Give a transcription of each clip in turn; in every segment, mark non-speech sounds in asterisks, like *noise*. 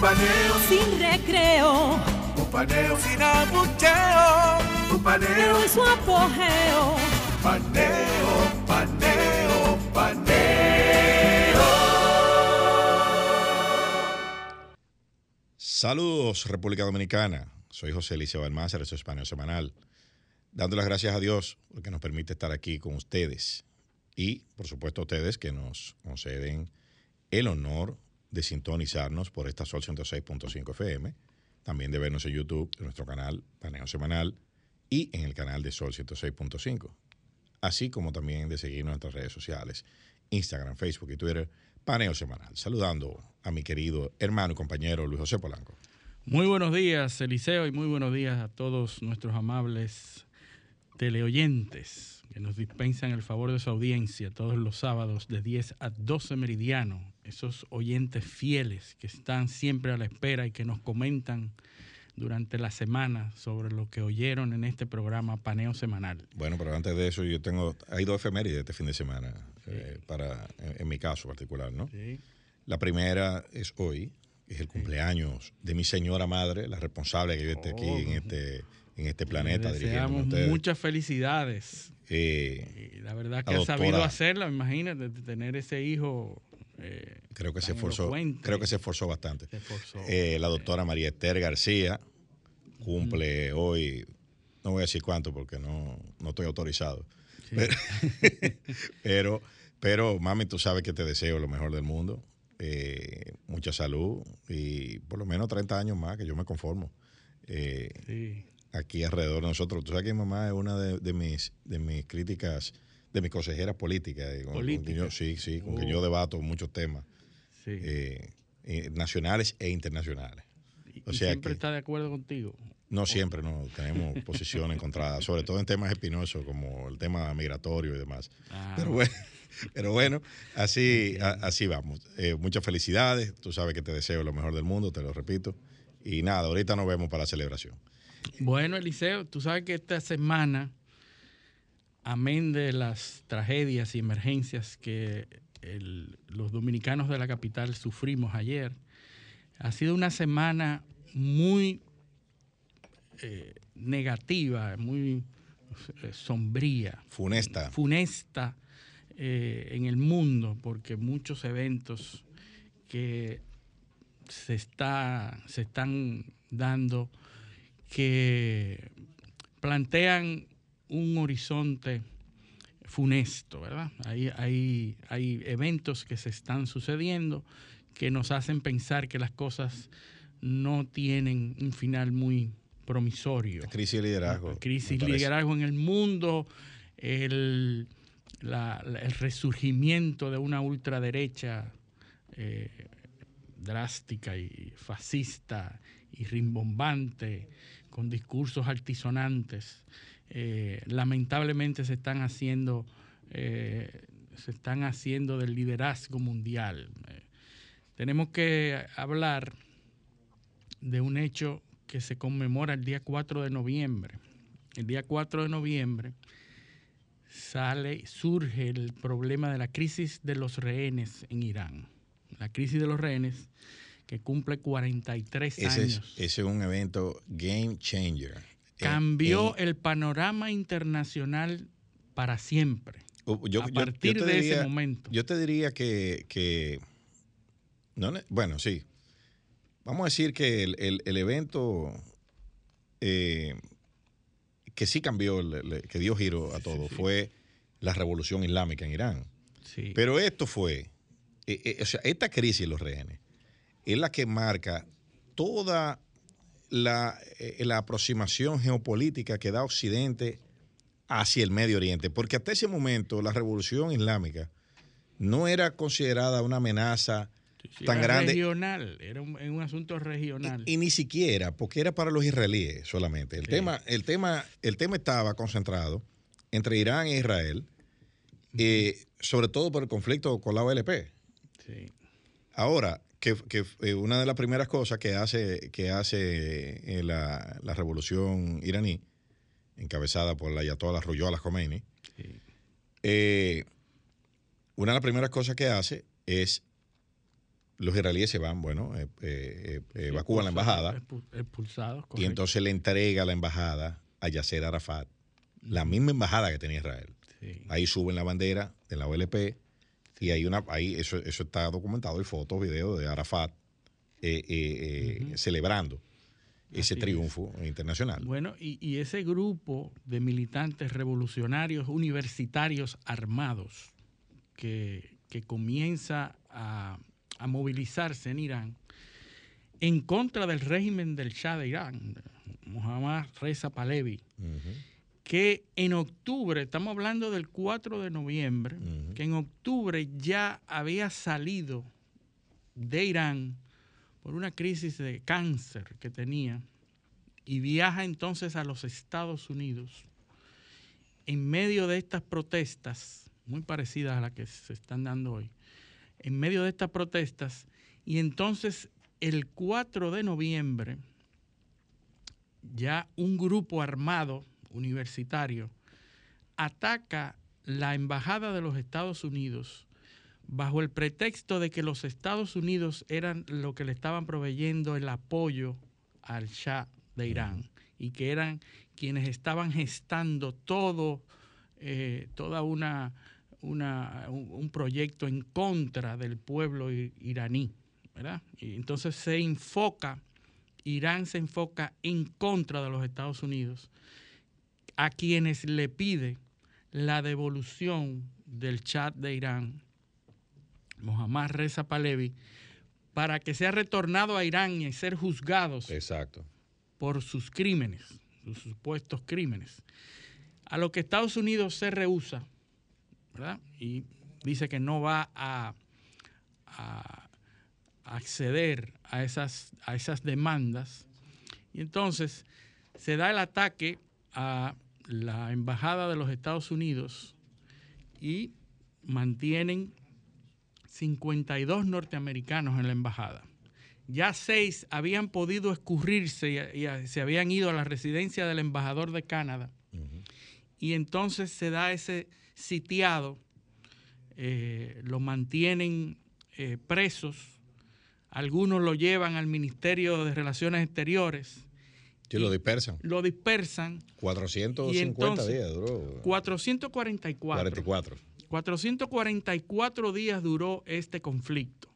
Un paneo Sin recreo. Un paneo sin abucheo. Un paneo En su apogeo. Paneo, paneo, paneo. Saludos, República Dominicana. Soy José Eliseo Almácer, esto es Paneo Semanal. Dando las gracias a Dios porque nos permite estar aquí con ustedes. Y, por supuesto, a ustedes que nos conceden el honor de sintonizarnos por esta Sol 106.5 FM. También de vernos en YouTube, en nuestro canal Paneo Semanal y en el canal de Sol 106.5. Así como también de seguir nuestras redes sociales, Instagram, Facebook y Twitter, Paneo Semanal. Saludando a mi querido hermano y compañero Luis José Polanco. Muy buenos días, Eliseo, y muy buenos días a todos nuestros amables teleoyentes que nos dispensan el favor de su audiencia todos los sábados de 10 a 12 meridiano. Esos oyentes fieles que están siempre a la espera y que nos comentan durante la semana sobre lo que oyeron en este programa Paneo Semanal. Bueno, pero antes de eso, yo tengo, hay dos efemérides este fin de semana, eh, para, en, en mi caso particular, ¿no? Sí. La primera es hoy, es el cumpleaños de mi señora madre, la responsable que yo esté aquí en este, en este planeta deseamos muchas felicidades. Eh, Y la verdad que ha sabido hacerlo, imagínate, de tener ese hijo. Eh, creo que se esforzó, creo que se esforzó bastante. Se esforzó. Eh, la doctora María Esther García cumple hoy, no voy a decir cuánto porque no, no estoy autorizado. Sí. Pero, *laughs* pero, pero, mami, tú sabes que te deseo lo mejor del mundo. eh, mucha salud y por lo menos 30 años más, que yo me conformo. Eh, Sí. aquí alrededor de nosotros. Tú sabes que mi mamá es una de, de mis, de mis críticas, de mis consejeras políticas. eh, con- ¿Política? yo- sí, sí, con quien Oh. yo debato muchos temas Sí. eh, eh, nacionales e internacionales. Y- o y sea siempre que- está de acuerdo contigo. No siempre, no, tenemos posiciones encontradas, sobre todo en temas espinosos como el tema migratorio y demás. Ah, Pero bueno, *laughs* pero bueno así, a- así vamos. Eh, muchas felicidades, tú sabes que te deseo lo mejor del mundo, te lo repito. Y nada, ahorita nos vemos para la celebración. Bueno, Eliseo, tú sabes que esta semana, amén de las tragedias y emergencias que el- los dominicanos de la capital sufrimos ayer, ha sido una semana muy eh, negativa, muy eh, sombría. Funesta. funesta eh, en el mundo, porque muchos eventos que se, está, se están dando que plantean un horizonte funesto, ¿verdad? Hay, hay, hay eventos que se están sucediendo que nos hacen pensar que las cosas no tienen un final muy promisorio Crisis de liderazgo. crisis parece. liderazgo en el mundo, el, la- la- el resurgimiento de una ultraderecha eh, drástica y fascista y rimbombante, con discursos altisonantes. Eh, lamentablemente se están haciendo eh, se están haciendo del liderazgo mundial. Eh, tenemos que hablar de un hecho que se conmemora el día 4 de noviembre. El día 4 de noviembre sale, surge el problema de la crisis de los rehenes en Irán. La crisis de los rehenes que cumple 43 Ese es, años. ese es un evento game changer. Cambió Eh, el panorama internacional para siempre. eh, yo- a yo- yo partir te de ese momento. Yo te diría que, que no bueno, sí. Vamos a decir que el, el- el evento eh, que sí cambió, le- le- que dio giro a todo, fue la revolución islámica en Irán. Sí. Pero esto fue, eh, eh, o sea, esta crisis de los rehenes es la que marca toda la, eh, la aproximación geopolítica que da Occidente hacia el Medio Oriente, porque hasta ese momento la revolución islámica no era considerada una amenaza Sí, tan era grande. Regional, era un, un asunto regional. Y, y ni siquiera, porque era para los israelíes solamente. El, Sí. tema, el, tema, el tema estaba concentrado entre Irán e Israel, eh, sobre todo por el conflicto con la OLP. Sí. Ahora, que, que, eh, una de las primeras cosas que hace, que hace eh, la, la revolución iraní, encabezada por la Ayatollah Ruhollah Khomeini, Sí. eh, una de las primeras cosas que hace es los israelíes se van, bueno, eh, evacúan la embajada Expu- Expulsados, y entonces le entrega la embajada a Yasser Arafat, la misma embajada que tenía Israel. Sí. Ahí suben la bandera de la OLP y hay una, ahí eso, eso está documentado, hay fotos, videos de Arafat eh, eh, eh, celebrando ese Así es. triunfo internacional. Bueno, y, y ese grupo de militantes revolucionarios universitarios armados que, que comienza a, a movilizarse en Irán en contra del régimen del Shah de Irán, Mohammad Reza Pahlavi. Que en octubre, estamos hablando del 4 de noviembre, que en octubre ya había salido de Irán por una crisis de cáncer que tenía y viaja entonces a los Estados Unidos en medio de estas protestas, muy parecidas a las que se están dando hoy, en medio de estas protestas, y entonces el 4 de noviembre ya un grupo armado universitario ataca la embajada de los Estados Unidos bajo el pretexto de que los Estados Unidos eran lo que le estaban proveyendo el apoyo al Shah de Irán y que eran quienes estaban gestando todo, eh, toda una, una- un, proyecto en contra del pueblo iraní, ¿verdad? Y entonces se enfoca, Irán se enfoca en contra de los Estados Unidos, a quienes le pide la devolución del chat de Irán, Mohammad Reza Pahlavi, para que sea retornado a Irán y ser juzgados Exacto. por sus crímenes, sus supuestos crímenes. A lo que Estados Unidos se rehúsa, ¿verdad? Y dice que no va a, a acceder a esas, a esas demandas. Y entonces se da el ataque a la embajada de los Estados Unidos y mantienen 52 norteamericanos en la embajada. Ya seis habían podido escurrirse y, y se habían ido a la residencia del embajador de Canadá. Y entonces se da ese sitiado, eh, lo mantienen eh, presos, algunos lo llevan al Ministerio de Relaciones Exteriores, Sí, lo dispersan. lo dispersan, 450 Y entonces, días duró. 444. 44. 444 días duró este conflicto.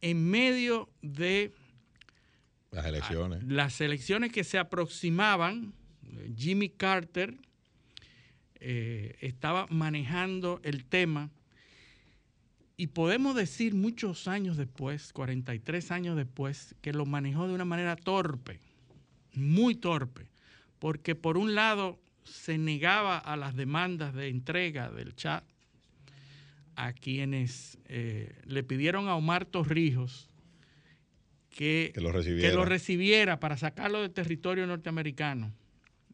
En medio de Las elecciones. las elecciones que se aproximaban, Jimmy Carter eh, estaba manejando el tema y podemos decir muchos años después, 43 años después, que lo manejó de una manera torpe, muy torpe, porque por un lado se negaba a las demandas de entrega del chat a quienes eh, le pidieron a Omar Torrijos que, Que lo recibiera. que lo recibiera para sacarlo del territorio norteamericano.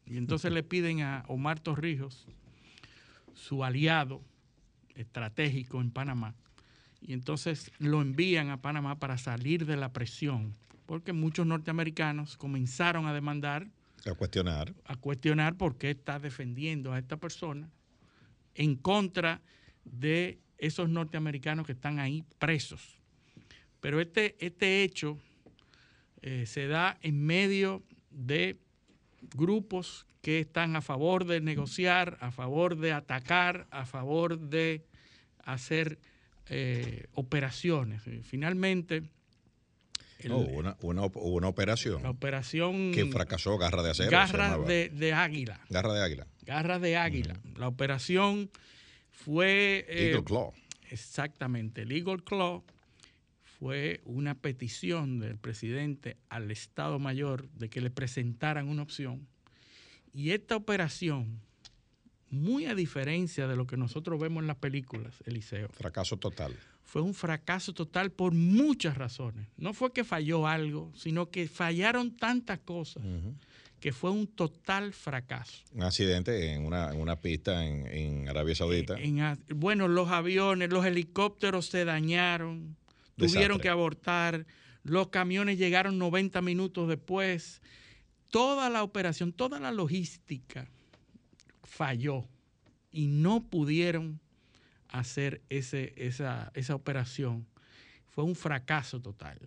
Y entonces le piden a Omar Torrijos, su aliado estratégico en Panamá, y entonces lo envían a Panamá para salir de la presión, porque muchos norteamericanos comenzaron a demandar, A cuestionar. a cuestionar por qué está defendiendo a esta persona en contra de esos norteamericanos que están ahí presos. Pero este, este hecho eh, se da en medio de grupos que están a favor de negociar, a favor de atacar, a favor de hacer eh, operaciones. Finalmente, el- No, hubo una, una, una operación la operación que fracasó, Garra de Acero. llamaba. de, de Águila. Garra de Águila. Garras de Águila. La operación fue... eh, Eagle Claw. Exactamente. El Eagle Claw fue una petición del presidente al Estado Mayor de que le presentaran una opción. Y esta operación muy a diferencia de lo que nosotros vemos en las películas, Eliseo. Fracaso total. Fue un fracaso total por muchas razones. No fue que falló algo, sino que fallaron tantas cosas que fue un total fracaso. Un accidente en una, en una pista en, en Arabia Saudita. En- en- bueno, los aviones, los helicópteros se dañaron, tuvieron que abortar, los camiones llegaron 90 minutos después. Toda la operación, toda la logística falló y no pudieron hacer ese, esa, esa operación. Fue un fracaso total.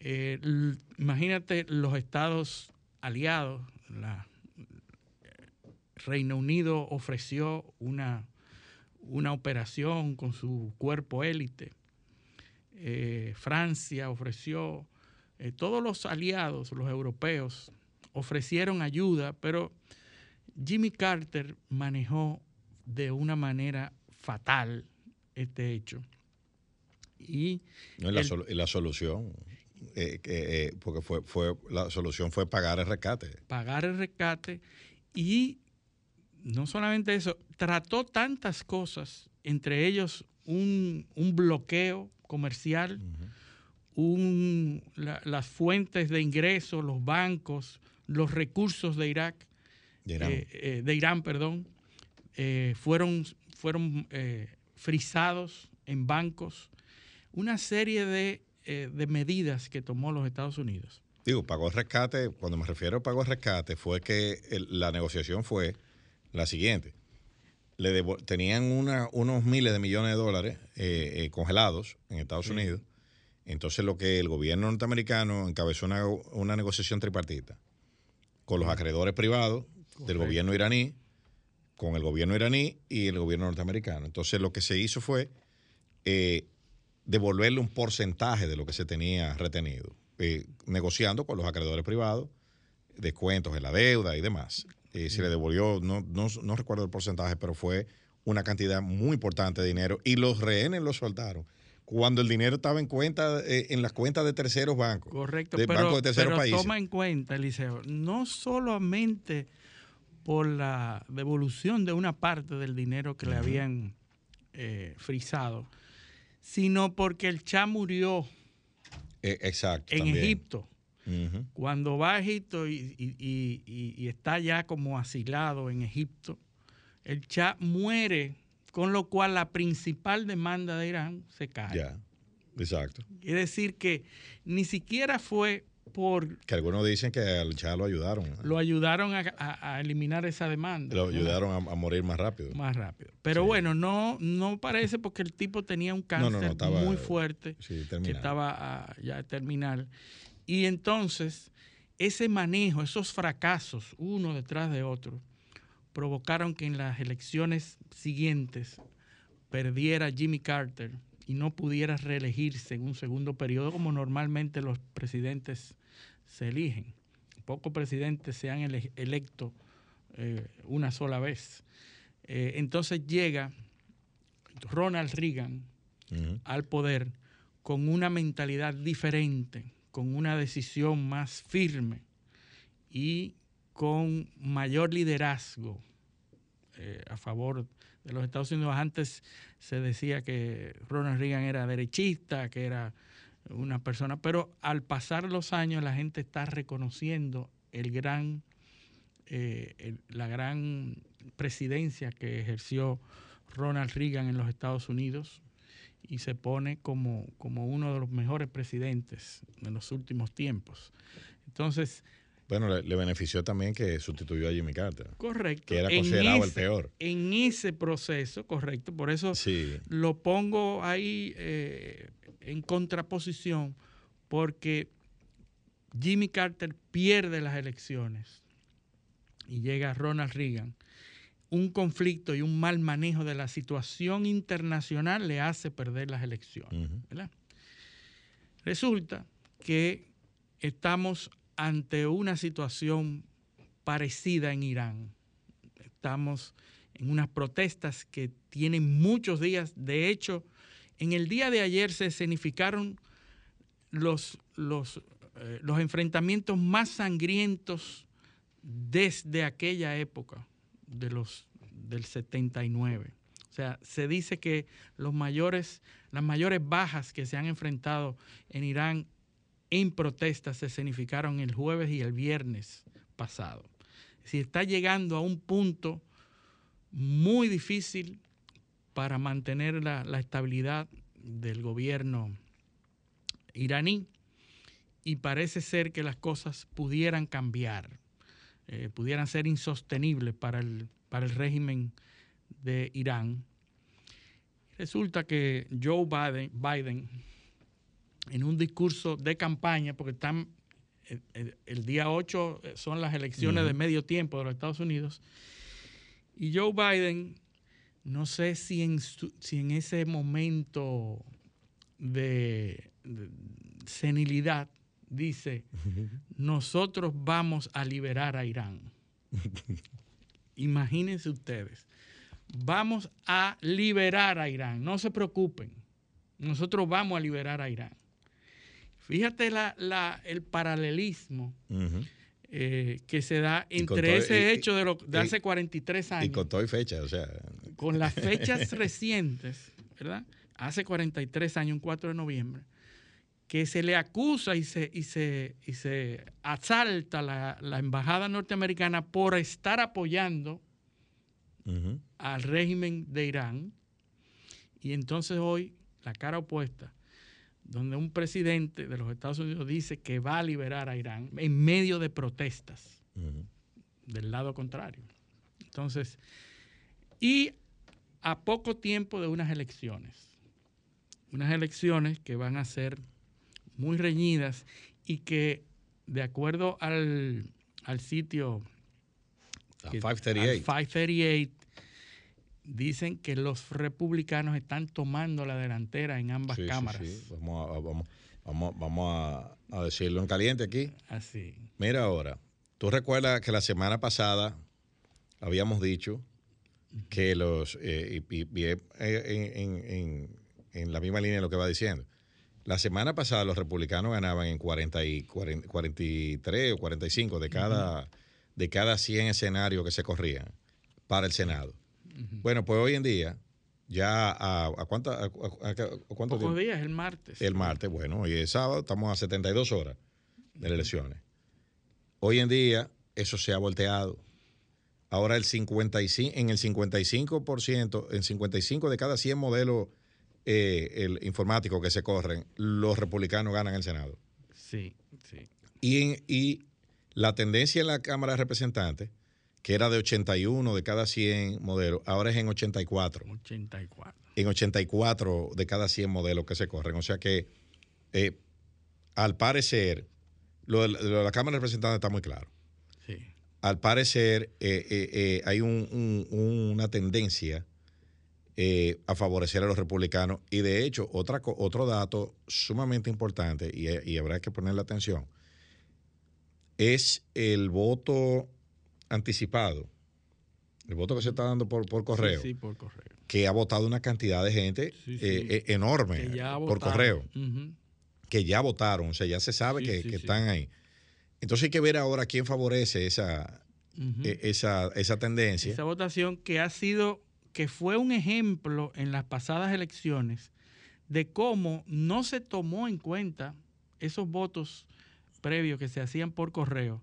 Eh, imagínate los estados aliados, la, Reino Unido ofreció una, una operación con su cuerpo élite. Eh, Francia ofreció, eh, todos los aliados, los europeos, ofrecieron ayuda, pero Jimmy Carter manejó de una manera fatal este hecho. Y No, y la, el- solu- y la solución, eh, eh, porque fue, fue, la solución fue pagar el rescate. pagar el rescate y no solamente eso, trató tantas cosas, entre ellos un, un bloqueo comercial, un- la- las fuentes de ingresos, los bancos, los recursos de Irak, de Irán. eh, de Irán, perdón, fueron, fueron eh, frisados en bancos, una serie de, eh, de medidas que tomó los Estados Unidos. Digo, pagó el rescate, cuando me refiero a pago el rescate, fue que el- la negociación fue la siguiente. Le tenían una- unos miles de millones de dólares eh, eh, congelados en Estados Unidos. Entonces lo que el gobierno norteamericano encabezó una, una negociación tripartita con los acreedores privados del gobierno iraní, con el gobierno iraní y el gobierno norteamericano. Entonces lo que se hizo fue eh, devolverle un porcentaje de lo que se tenía retenido, eh, negociando con los acreedores privados, descuentos en la deuda y demás. Eh, se le devolvió, no, no, no recuerdo el porcentaje, pero fue una cantidad muy importante de dinero y los rehenes lo soltaron cuando el dinero estaba en cuenta eh, en las cuentas de terceros bancos. Correcto, de pero, bancos de terceros pero países. toma en cuenta, Eliseo, no solamente por la devolución de una parte del dinero que le habían eh, frisado, sino porque el Cha murió Eh, exacto. en también. Egipto. Cuando va a Egipto y, y- y- y- y está ya como asilado en Egipto, el Cha muere, con lo cual la principal demanda de Irán se cae. Ya, exacto. Es decir, que ni siquiera fue por Que algunos dicen que al Chá lo ayudaron. ¿no? lo ayudaron a, a- a eliminar esa demanda. Lo ayudaron a, a morir más rápido. más rápido. Pero Sí. bueno, no, no parece porque el tipo tenía un cáncer no, no, estaba- muy fuerte Sí, que estaba ah, ya terminal. Y entonces, ese manejo, esos fracasos, uno detrás de otro, provocaron que en las elecciones siguientes perdiera Jimmy Carter y no pudiera reelegirse en un segundo periodo como normalmente los presidentes se eligen. Pocos presidentes se han ele- electo eh, una sola vez. Eh, entonces llega Ronald Reagan al poder con una mentalidad diferente, con una decisión más firme y con mayor liderazgo eh, a favor de los Estados Unidos. Antes se decía que Ronald Reagan era derechista, que era una persona, pero al pasar los años la gente está reconociendo el gran, eh, la gran presidencia que ejerció Ronald Reagan en los Estados Unidos y se pone como, como uno de los mejores presidentes de los últimos tiempos. Entonces, Bueno, le, le benefició también que sustituyó a Jimmy Carter, correcto. que era considerado el peor. En ese proceso, correcto, por eso Sí, lo pongo ahí eh, en contraposición, porque Jimmy Carter pierde las elecciones y llega Ronald Reagan. Un conflicto y un mal manejo de la situación internacional le hace perder las elecciones. ¿verdad? Resulta que estamos ante una situación parecida en Irán. Estamos en unas protestas que tienen muchos días. De hecho, en el día de ayer se escenificaron los, los, eh, los enfrentamientos más sangrientos desde aquella época, de los del 79. O sea, se dice que los mayores, las mayores bajas que se han enfrentado en Irán en protestas se significaron el jueves y el viernes pasado. Si está llegando a un punto muy difícil para mantener la, la estabilidad del gobierno iraní y parece ser que las cosas pudieran cambiar, eh, pudieran ser insostenibles para el, para el régimen de Irán. Resulta que Joe Biden, Biden en un discurso de campaña, porque están el, el, el día 8 son las elecciones uh -huh. de medio tiempo de los Estados Unidos, y Joe Biden, no sé si en, si en ese momento de, de senilidad, dice, nosotros vamos a liberar a Irán. *laughs* Imagínense ustedes, vamos a liberar a Irán, no se preocupen, nosotros vamos a liberar a Irán. Fíjate la, la, el paralelismo uh -huh. eh, que se da entre todo, ese y, hecho de, lo, de y, hace 43 años. Y con todo y fecha, o sea. Con las *laughs* fechas recientes, ¿verdad? Hace 43 años, un 4 de noviembre, que se le acusa y se, y se, y se asalta la, la embajada norteamericana por estar apoyando uh -huh. al régimen de Irán. Y entonces hoy, la cara opuesta, donde un presidente de los Estados Unidos dice que va a liberar a Irán en medio de protestas uh -huh. del lado contrario. Entonces, y a poco tiempo de unas elecciones, unas elecciones que van a ser muy reñidas y que de acuerdo al, al sitio que, 538. 538 dicen que los republicanos están tomando la delantera en ambas sí, cámaras. Sí, sí. Vamos, a, vamos, vamos, vamos a, a, decirlo en caliente aquí. Así. Mira ahora, tú recuerdas que la semana pasada habíamos dicho que los, eh, y, y, en, en, en, en, la misma línea de lo que va diciendo, la semana pasada los republicanos ganaban en 40 y 40, 43 o 45 de cada, uh -huh. de cada 100 escenarios que se corrían para el Senado. Bueno, pues hoy en día, ya a, a, cuánta, a, Pocos días, el martes. El martes, bueno, hoy es sábado, estamos a 72 horas de las elecciones. Hoy en día, eso se ha volteado. Ahora el 55, en el 55%, en 55 de cada 100 modelos eh, informáticos que se corren, los republicanos ganan el Senado. Sí, sí. Y, en, y la tendencia en la Cámara de Representantes que era de 81 de cada 100 modelos, ahora es en 84. 84. En 84 de cada 100 modelos que se corren. O sea que, eh, al parecer, lo de, lo de, la Cámara de Representantes está muy claro. Sí. Al parecer, eh, eh, hay un, un, una tendencia a favorecer a los republicanos. Y de hecho, otra, otro dato sumamente importante, y, y habrá que ponerle atención, es el voto anticipado, el voto que se está dando por, por correo, sí, sí, por correo, que ha votado una cantidad de gente sí, eh, enorme por correo, uh -huh. que ya votaron, o sea, ya se sabe que, que están ahí. Entonces hay que ver ahora quién favorece esa, uh -huh. esa, esa tendencia. Esa votación que ha sido, que fue un ejemplo en las pasadas elecciones de cómo no se tomó en cuenta esos votos previos que se hacían por correo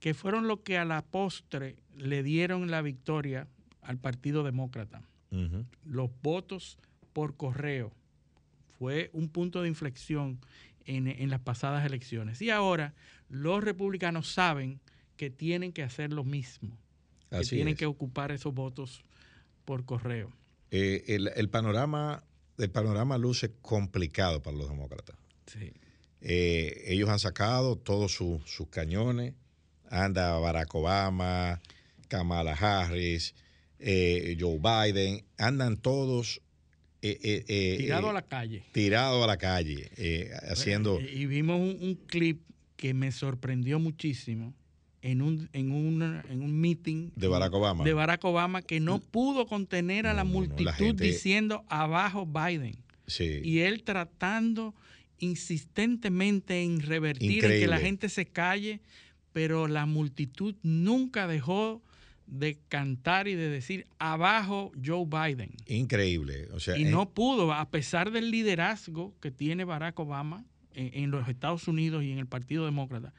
que fueron los que a la postre le dieron la victoria al Partido Demócrata. Uh -huh. Los votos por correo fue un punto de inflexión en, en, las pasadas elecciones. Y ahora los republicanos saben que tienen que hacer lo mismo, que Así tienen es. que ocupar esos votos por correo. Eh, el, el, panorama, el panorama luce complicado para los demócratas. Sí. Eh, ellos han sacado todos sus, sus cañones anda Barack Obama, Kamala Harris, eh, Joe Biden, andan todos eh, eh, tirado a la calle. Tirado a la calle, eh, haciendo... Y vimos un, un, clip que me sorprendió muchísimo en un, en un, en un meeting de Barack Obama. De Barack Obama que no pudo contener a la multitud no, la gente... diciendo abajo Biden. Sí. Y él tratando insistentemente en revertir, en que la gente se calle pero la multitud nunca dejó de cantar y de decir abajo Joe Biden. Increíble. O sea, y no pudo, a pesar del liderazgo que tiene Barack Obama en, en los Estados Unidos y en el Partido Demócrata,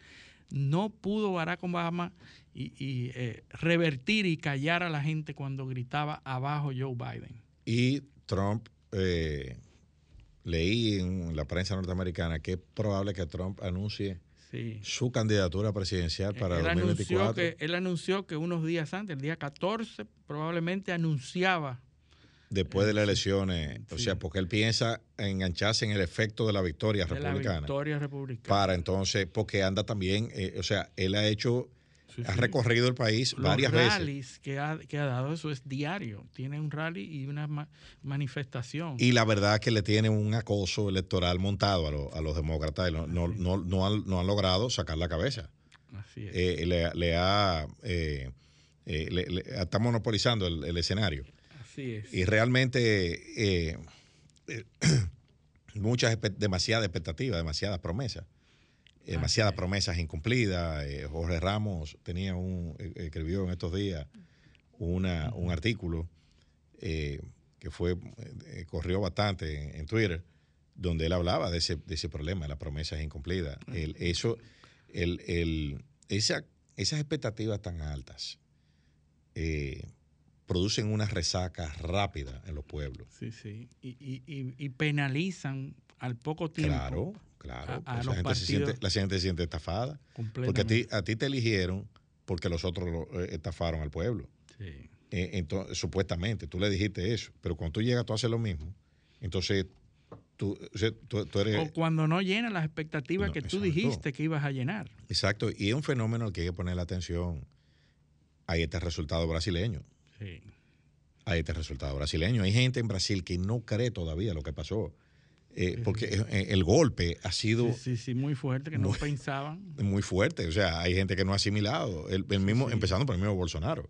no pudo Barack Obama y, y, eh, revertir y callar a la gente cuando gritaba abajo Joe Biden. y Trump, eh, leí en la prensa norteamericana que es probable que Trump anuncie Sí. su candidatura presidencial para él, anunció 2024. que, él anunció que unos días antes, el día 14, probablemente anunciaba. después de las elecciones, o sea, porque él piensa engancharse en el efecto de la victoria de la republicana. victoria republicana. Para entonces, porque anda también, eh, o sea, él ha hecho, Sí, ha sí. recorrido el país Los varias veces. rallies que ha, que ha dado, eso es diario. Tiene un rally y una ma- manifestación. Y la verdad que le tiene un acoso electoral montado a, lo- a los demócratas y no, no, no, no han, no han logrado sacar la cabeza. Así es. Eh, le, le ha, eh, eh, le- le- está monopolizando el, el escenario. Así es. Y realmente eh, *clears throat* muchas, demasiadas expectativas, demasiadas promesas. Demasiadas es. promesas incumplidas. Eh, Jorge Ramos tenía un, eh, escribió en estos días una, un artículo eh, que fue eh, corrió bastante en, en Twitter, donde él hablaba de ese, de ese problema, de las promesas incumplidas. El- eso, el, el- esa- esas expectativas tan altas eh, producen una resaca rápida en los pueblos. Sí, sí. Y, y- y- y penalizan al poco tiempo. Claro, claro. a- a pues los la, gente se siente, la gente se siente estafada. Porque a ti, a ti te eligieron porque los otros lo, eh, estafaron al pueblo. Sí. Eh, entonces, supuestamente, tú le dijiste eso, pero cuando tú llegas, tú haces lo mismo. Entonces, tú, tú- tú eres... O cuando no llenan las expectativas No, que tú dijiste que ibas a llenar. Exacto, y es un fenómeno al que hay que poner la atención. Hay este resultado brasileño. Sí. Hay este resultado brasileño. Hay gente en Brasil que no cree todavía lo que pasó. Eh, porque eh, el golpe ha sido Sí, sí, muy fuerte, que no pensaban. *laughs* muy fuerte. O sea, hay gente que no ha asimilado. El, el mismo. Empezando por el mismo Bolsonaro.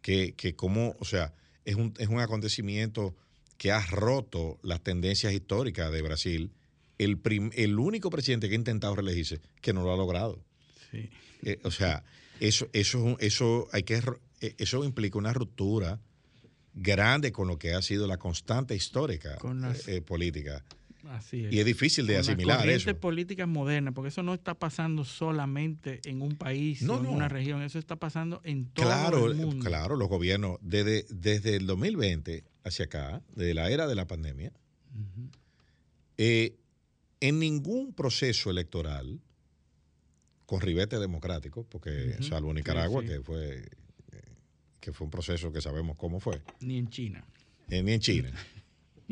Que, que como, o sea, es un, es un acontecimiento que ha roto las tendencias históricas de Brasil. El, prim- el único presidente que ha intentado reelegirse que no lo ha logrado. Eh, o sea, eso, eso, eso, hay que, eh, eso implica una ruptura grande con lo que ha sido la constante histórica Con las- eh, eh, política. Así es. Y es difícil de Con las asimilar corrientes eso. políticas modernas, porque eso no está pasando solamente en un país No, o en no. una región, eso está pasando en todo Claro, el mundo. claro, los gobiernos, desde, desde el 2020 hacia acá, desde la era de la pandemia, eh, en ningún proceso electoral con ribete democrático, porque salvo Nicaragua, sí. que fue eh, que fue un proceso que sabemos cómo fue, Ni en China. eh, ni en China. *laughs*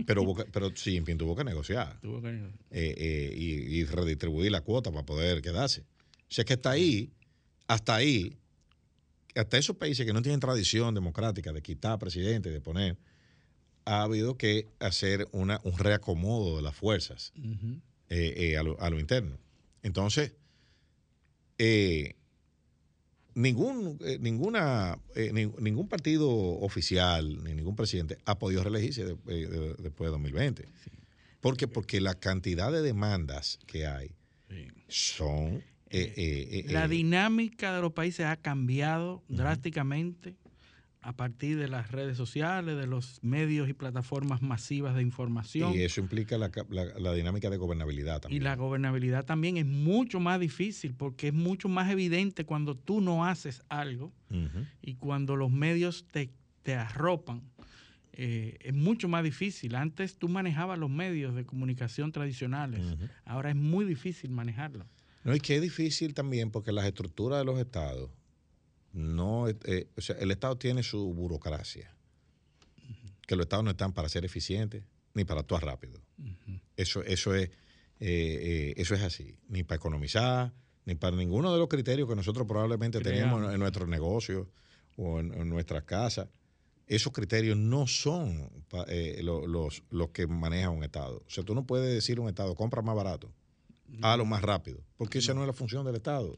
Pero, pero Xi Jinping tuvo que negociar Tuvo que- eh, eh, y, y redistribuir la cuota para poder quedarse. O sea que hasta ahí, hasta ahí, hasta esos países que no tienen tradición democrática de quitar presidente, de poner, ha habido que hacer una, un reacomodo de las fuerzas eh, eh, a, lo, a lo interno. Entonces, eh, ningún, eh, ninguna, eh, ni- ningún partido oficial ni ningún presidente ha podido reelegirse de- eh, de- después de 2020. ¿Por qué? Porque la cantidad de demandas que hay Sí. son... eh, La dinámica de los países ha cambiado drásticamente a partir de las redes sociales, de los medios y plataformas masivas de información. y eso implica la, la- la dinámica de gobernabilidad Y también. la gobernabilidad también es mucho más difícil porque es mucho más evidente cuando tú no haces algo y cuando los medios te, te arropan. eh, es mucho más difícil. Antes tú manejabas los medios de comunicación tradicionales. Ahora es muy difícil manejarlo. No, y que es difícil también porque las estructuras de los estados, no, eh, o sea, el estado tiene su burocracia. Que los estados no están para ser eficientes ni para actuar rápido. Eso, eso es, eh, eh, eso es así. Ni para economizar, ni para ninguno de los criterios que nosotros probablemente Creamos. tenemos en nuestros negocios o en, en nuestras casas. Esos criterios no son pa- eh, lo- los, los que maneja un Estado. O sea, tú no puedes decir a un Estado, compra más barato, hazlo más rápido, porque esa no es la función del Estado.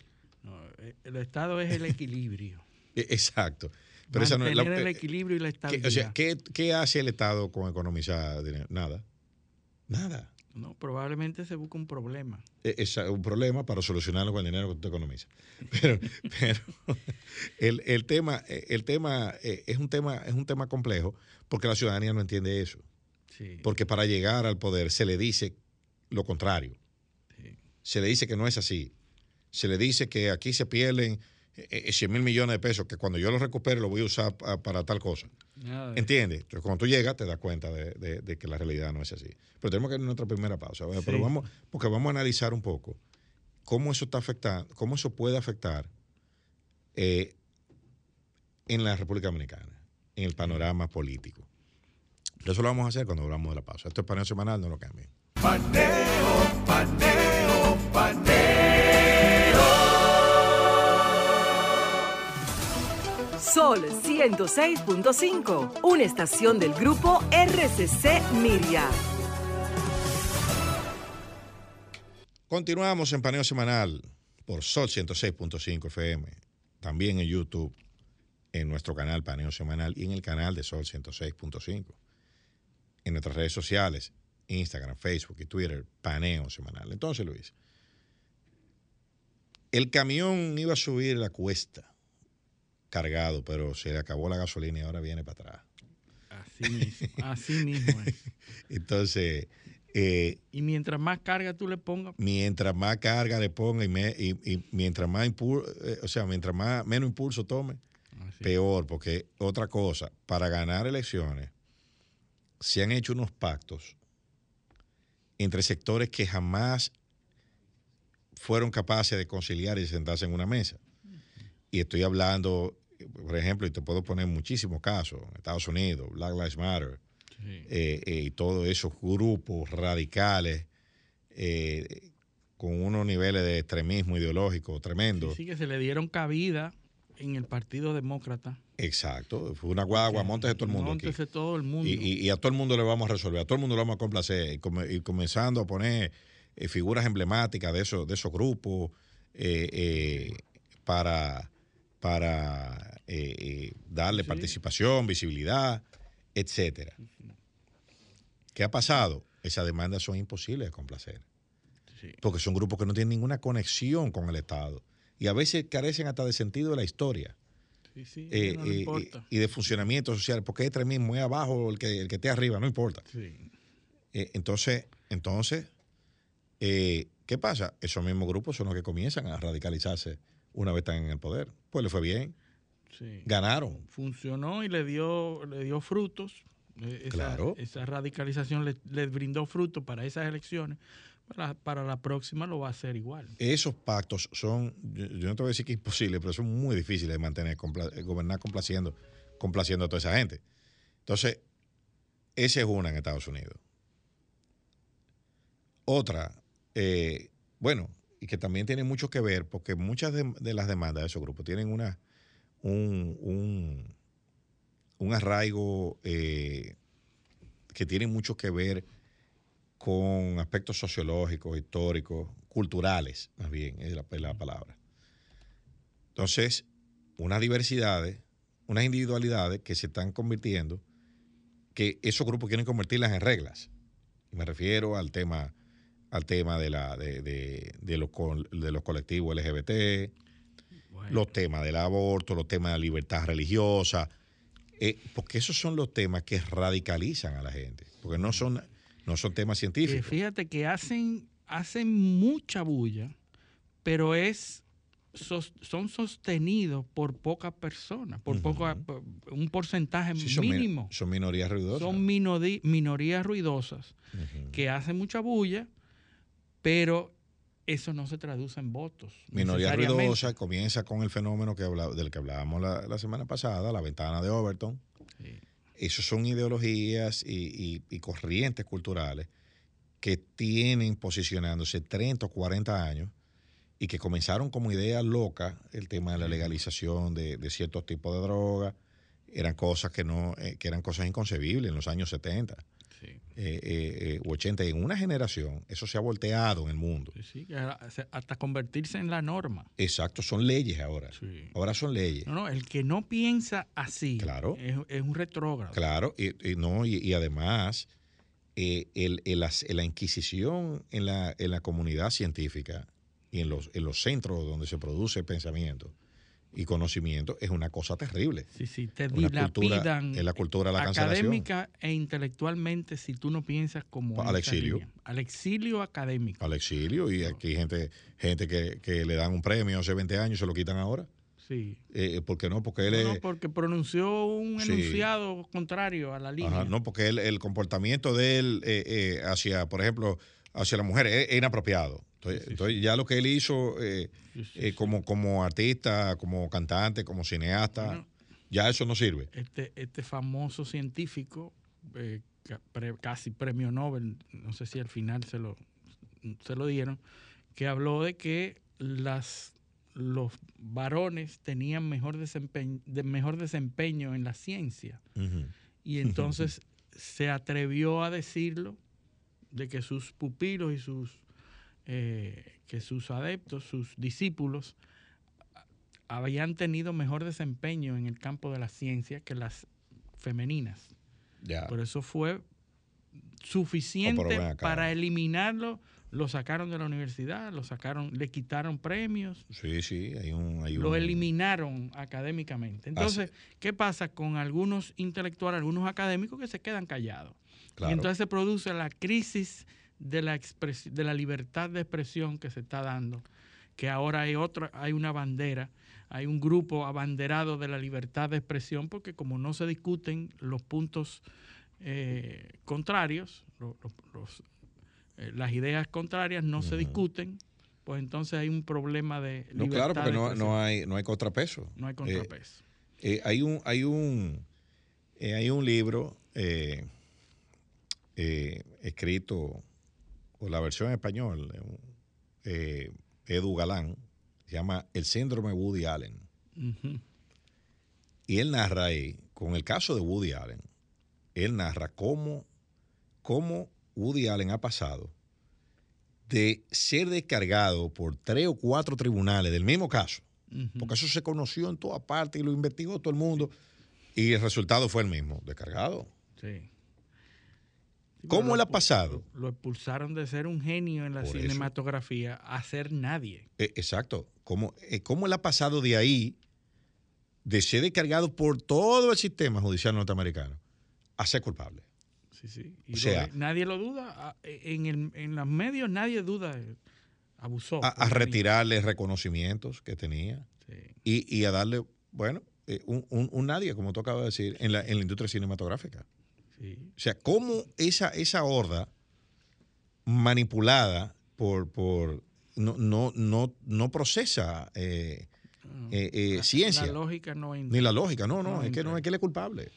El Estado es el equilibrio. *laughs* E- Exacto. Pero esa no es la- el equilibrio y la ¿qué- estabilidad. o sea, ¿qué, qué hace el Estado con economizar dinero? Nada. Nada. No, probablemente se busca un problema. E, Es un problema para solucionarlo con el dinero que tú economizas. *laughs* Pero, pero *laughs* el, el tema, el tema es un tema, es un tema complejo porque la ciudadanía no entiende eso. Sí. Porque para llegar al poder se le dice lo contrario. sí. Se le dice que no es así. Se le dice que aquí se pierden eh, 100 mil millones de pesos, que cuando yo los recupere lo voy a usar pa- para tal cosa. ¿Entiendes? Entonces, cuando tú llegas, te das cuenta de, de- de que la realidad no es así. Pero tenemos que ir a nuestra primera pausa. Pero vamos, porque vamos a analizar un poco cómo eso está afectando, cómo eso puede afectar eh, en la República Dominicana, en el panorama político. Eso lo vamos a hacer cuando hablamos de la pausa. Esto es paneo semanal, no lo cambien. Paneo, paneo, paneo. Sol 106.5, una estación del grupo RCC Miria. Continuamos en paneo semanal por Sol 106.5 FM, también en YouTube, en nuestro canal Paneo Semanal y en el canal de Sol 106.5. En nuestras redes sociales, Instagram, Facebook y Twitter, Paneo Semanal. Entonces, Luis, el camión iba a subir la cuesta cargado, pero se le acabó la gasolina y ahora viene para atrás. Así mismo, así mismo es. *laughs* Entonces, eh, Y mientras más carga tú le pongas, mientras más carga le ponga y, me- y- y mientras más impulso, o sea, mientras más menos impulso tome, así. peor, porque otra cosa, para ganar elecciones se han hecho unos pactos entre sectores que jamás fueron capaces de conciliar y sentarse en una mesa. Y estoy hablando, por ejemplo, y te puedo poner muchísimos casos, Estados Unidos, Black Lives Matter, Sí. eh, eh, y todos esos grupos radicales eh, con unos niveles de extremismo ideológico tremendo. Sí, que se le dieron cabida en el Partido Demócrata. Exacto, fue una guagua, montese todo el mundo aquí. Móntese todo el mundo. Y, y- y a todo el mundo le vamos a resolver, a todo el mundo le vamos a complacer, y, come- y comenzando a poner eh, figuras emblemáticas de esos, de esos grupos eh, eh, para, para eh, eh, darle Sí. participación, visibilidad, etcétera. ¿Qué ha pasado? Esas demandas son imposibles de complacer, Sí. porque son grupos que no tienen ninguna conexión con el Estado y a veces carecen hasta de sentido de la historia Sí, sí, eh, no eh, importa. y de funcionamiento social, porque es extremismo, es abajo el que, el que esté arriba, no importa. Sí. Eh, entonces, entonces ¿qué pasa? Esos mismos grupos son los que comienzan a radicalizarse una vez están en el poder. Pues le fue bien, sí. ganaron. Funcionó y le dio, le dio frutos. Eh, Esa, Claro. esa radicalización le- les brindó frutos para esas elecciones. Para, para la próxima lo va a hacer igual. Esos pactos son, yo, yo no te voy a decir que es imposible, pero son muy difíciles de mantener, compla- eh, gobernar complaciendo, complaciendo a toda esa gente. Entonces, esa es una en Estados Unidos. Otra, eh, bueno, y que también tiene mucho que ver, porque muchas de, de las demandas de esos grupos tienen una, un, un, un arraigo eh, que tiene mucho que ver con aspectos sociológicos, históricos, culturales, más bien, es la, es la palabra. Entonces, unas diversidades, unas individualidades que se están convirtiendo, que esos grupos quieren convertirlas en reglas. Me refiero al tema, al tema de, la, de, de- de los, de los colectivos LGBT, Bueno, los temas del aborto, los temas de la libertad religiosa, eh, porque esos son los temas que radicalizan a la gente, porque no son, no son temas que científicos. fíjate que hacen, hacen mucha bulla, pero es son sostenidos por pocas personas, por Ujú. poca- un porcentaje Sí, son, mi- mínimo. son minorías ruidosas. Son minorías ruidosas que hacen mucha bulla, pero eso no se traduce en votos. Minoría ruidosa comienza con el fenómeno que del que hablábamos la, la semana pasada, la ventana de Overton. Sí. Esos son ideologías y, y- y corrientes culturales que tienen posicionándose 30 o 40 años y que comenzaron como idea loca el tema de la legalización de, de ciertos tipos de drogas. Eran cosas que no, eh, que eran cosas inconcebibles en los años 70 Sí, eh, eh, eh, 80. En una generación eso se ha volteado en el mundo. sí, sí, hasta convertirse en la norma. Exacto, son leyes ahora. Ahora son leyes. No, no, el que no piensa así Claro. es, es un retrógrado. Claro, y, y no, y, y además eh, el- el- las- la Inquisición en la, en la comunidad científica y en los, en los centros donde se produce pensamiento y conocimiento es una cosa terrible. Sí, sí, te dilapidan es la cultura de la cancelación. académica e intelectualmente si tú no piensas como Al exilio. línea. Al exilio académico. Al exilio y aquí hay gente, gente que, que le dan un premio hace 20 años y se lo quitan ahora. Sí. Eh, ¿Por qué no? Porque él No, es... no, porque pronunció un Sí. enunciado contrario a la línea. Ajá, no, porque él- el comportamiento de él eh, eh, hacia, por ejemplo, hacia la mujer es, es inapropiado. Entonces, entonces ya lo que él hizo eh, eh, como, como artista, como cantante, como cineasta, Bueno. ya eso no sirve. Este, este famoso científico, eh, casi premio Nobel, no sé si al final se lo, se lo dieron, que habló de que las, los varones tenían mejor desempeño, de mejor desempeño en la ciencia. Y *laughs* entonces se atrevió a decirlo de que sus pupilos y sus eh, que sus adeptos, sus discípulos, habían tenido mejor desempeño en el campo de la ciencia que las femeninas. Por eso fue Oh, suficiente acá. para eliminarlo. Lo sacaron de la universidad, lo sacaron, le quitaron premios, Sí, sí, hay un... Hay lo un- eliminaron académicamente. Entonces, ¿qué pasa con algunos intelectuales, algunos académicos que se quedan callados? Claro. Y entonces se produce la crisis de la, expres- de la libertad de expresión que se está dando, que ahora hay otra, hay una bandera, hay un grupo abanderado de la libertad de expresión, porque como no se discuten los puntos eh, contrarios, lo- lo- los, eh, las ideas contrarias no se discuten, pues entonces hay un problema de No, libertad claro, porque no, no hay, no hay contrapeso. No hay Eh, contrapeso. Eh, hay un hay un hay un libro escrito o la versión en español un, eh, Edu Galán se llama El síndrome Woody Allen y él narra ahí con el caso de Woody Allen él narra cómo cómo Woody Allen ha pasado de ser descargado por tres o cuatro tribunales del mismo caso porque eso se conoció en toda parte y lo investigó todo el mundo. Y el resultado fue el mismo, descargado. Sí. ¿Cómo él ha pasado? Lo, expulsaron de ser un genio en la Por eso. cinematografía a ser nadie. Eh, exacto. ¿Cómo, eh, ¿Cómo él ha pasado de ahí, de ser descargado por todo el sistema judicial norteamericano, a ser culpable? Sí, sí. O Y sea- lo- nadie lo duda. A- En, el- en los medios nadie duda. eh, Abusó. A, retirarle reconocimientos que tenía Sí. y, y a darle, bueno, eh, un, un- un nadie, como tú acabas de decir, en la, en la industria cinematográfica. Sí. O sea, cómo esa, esa horda manipulada por, por no, no, no, no procesa eh, eh, eh, La- ciencia La lógica no entra. ni la lógica. No, no, No es que no es que él es culpable.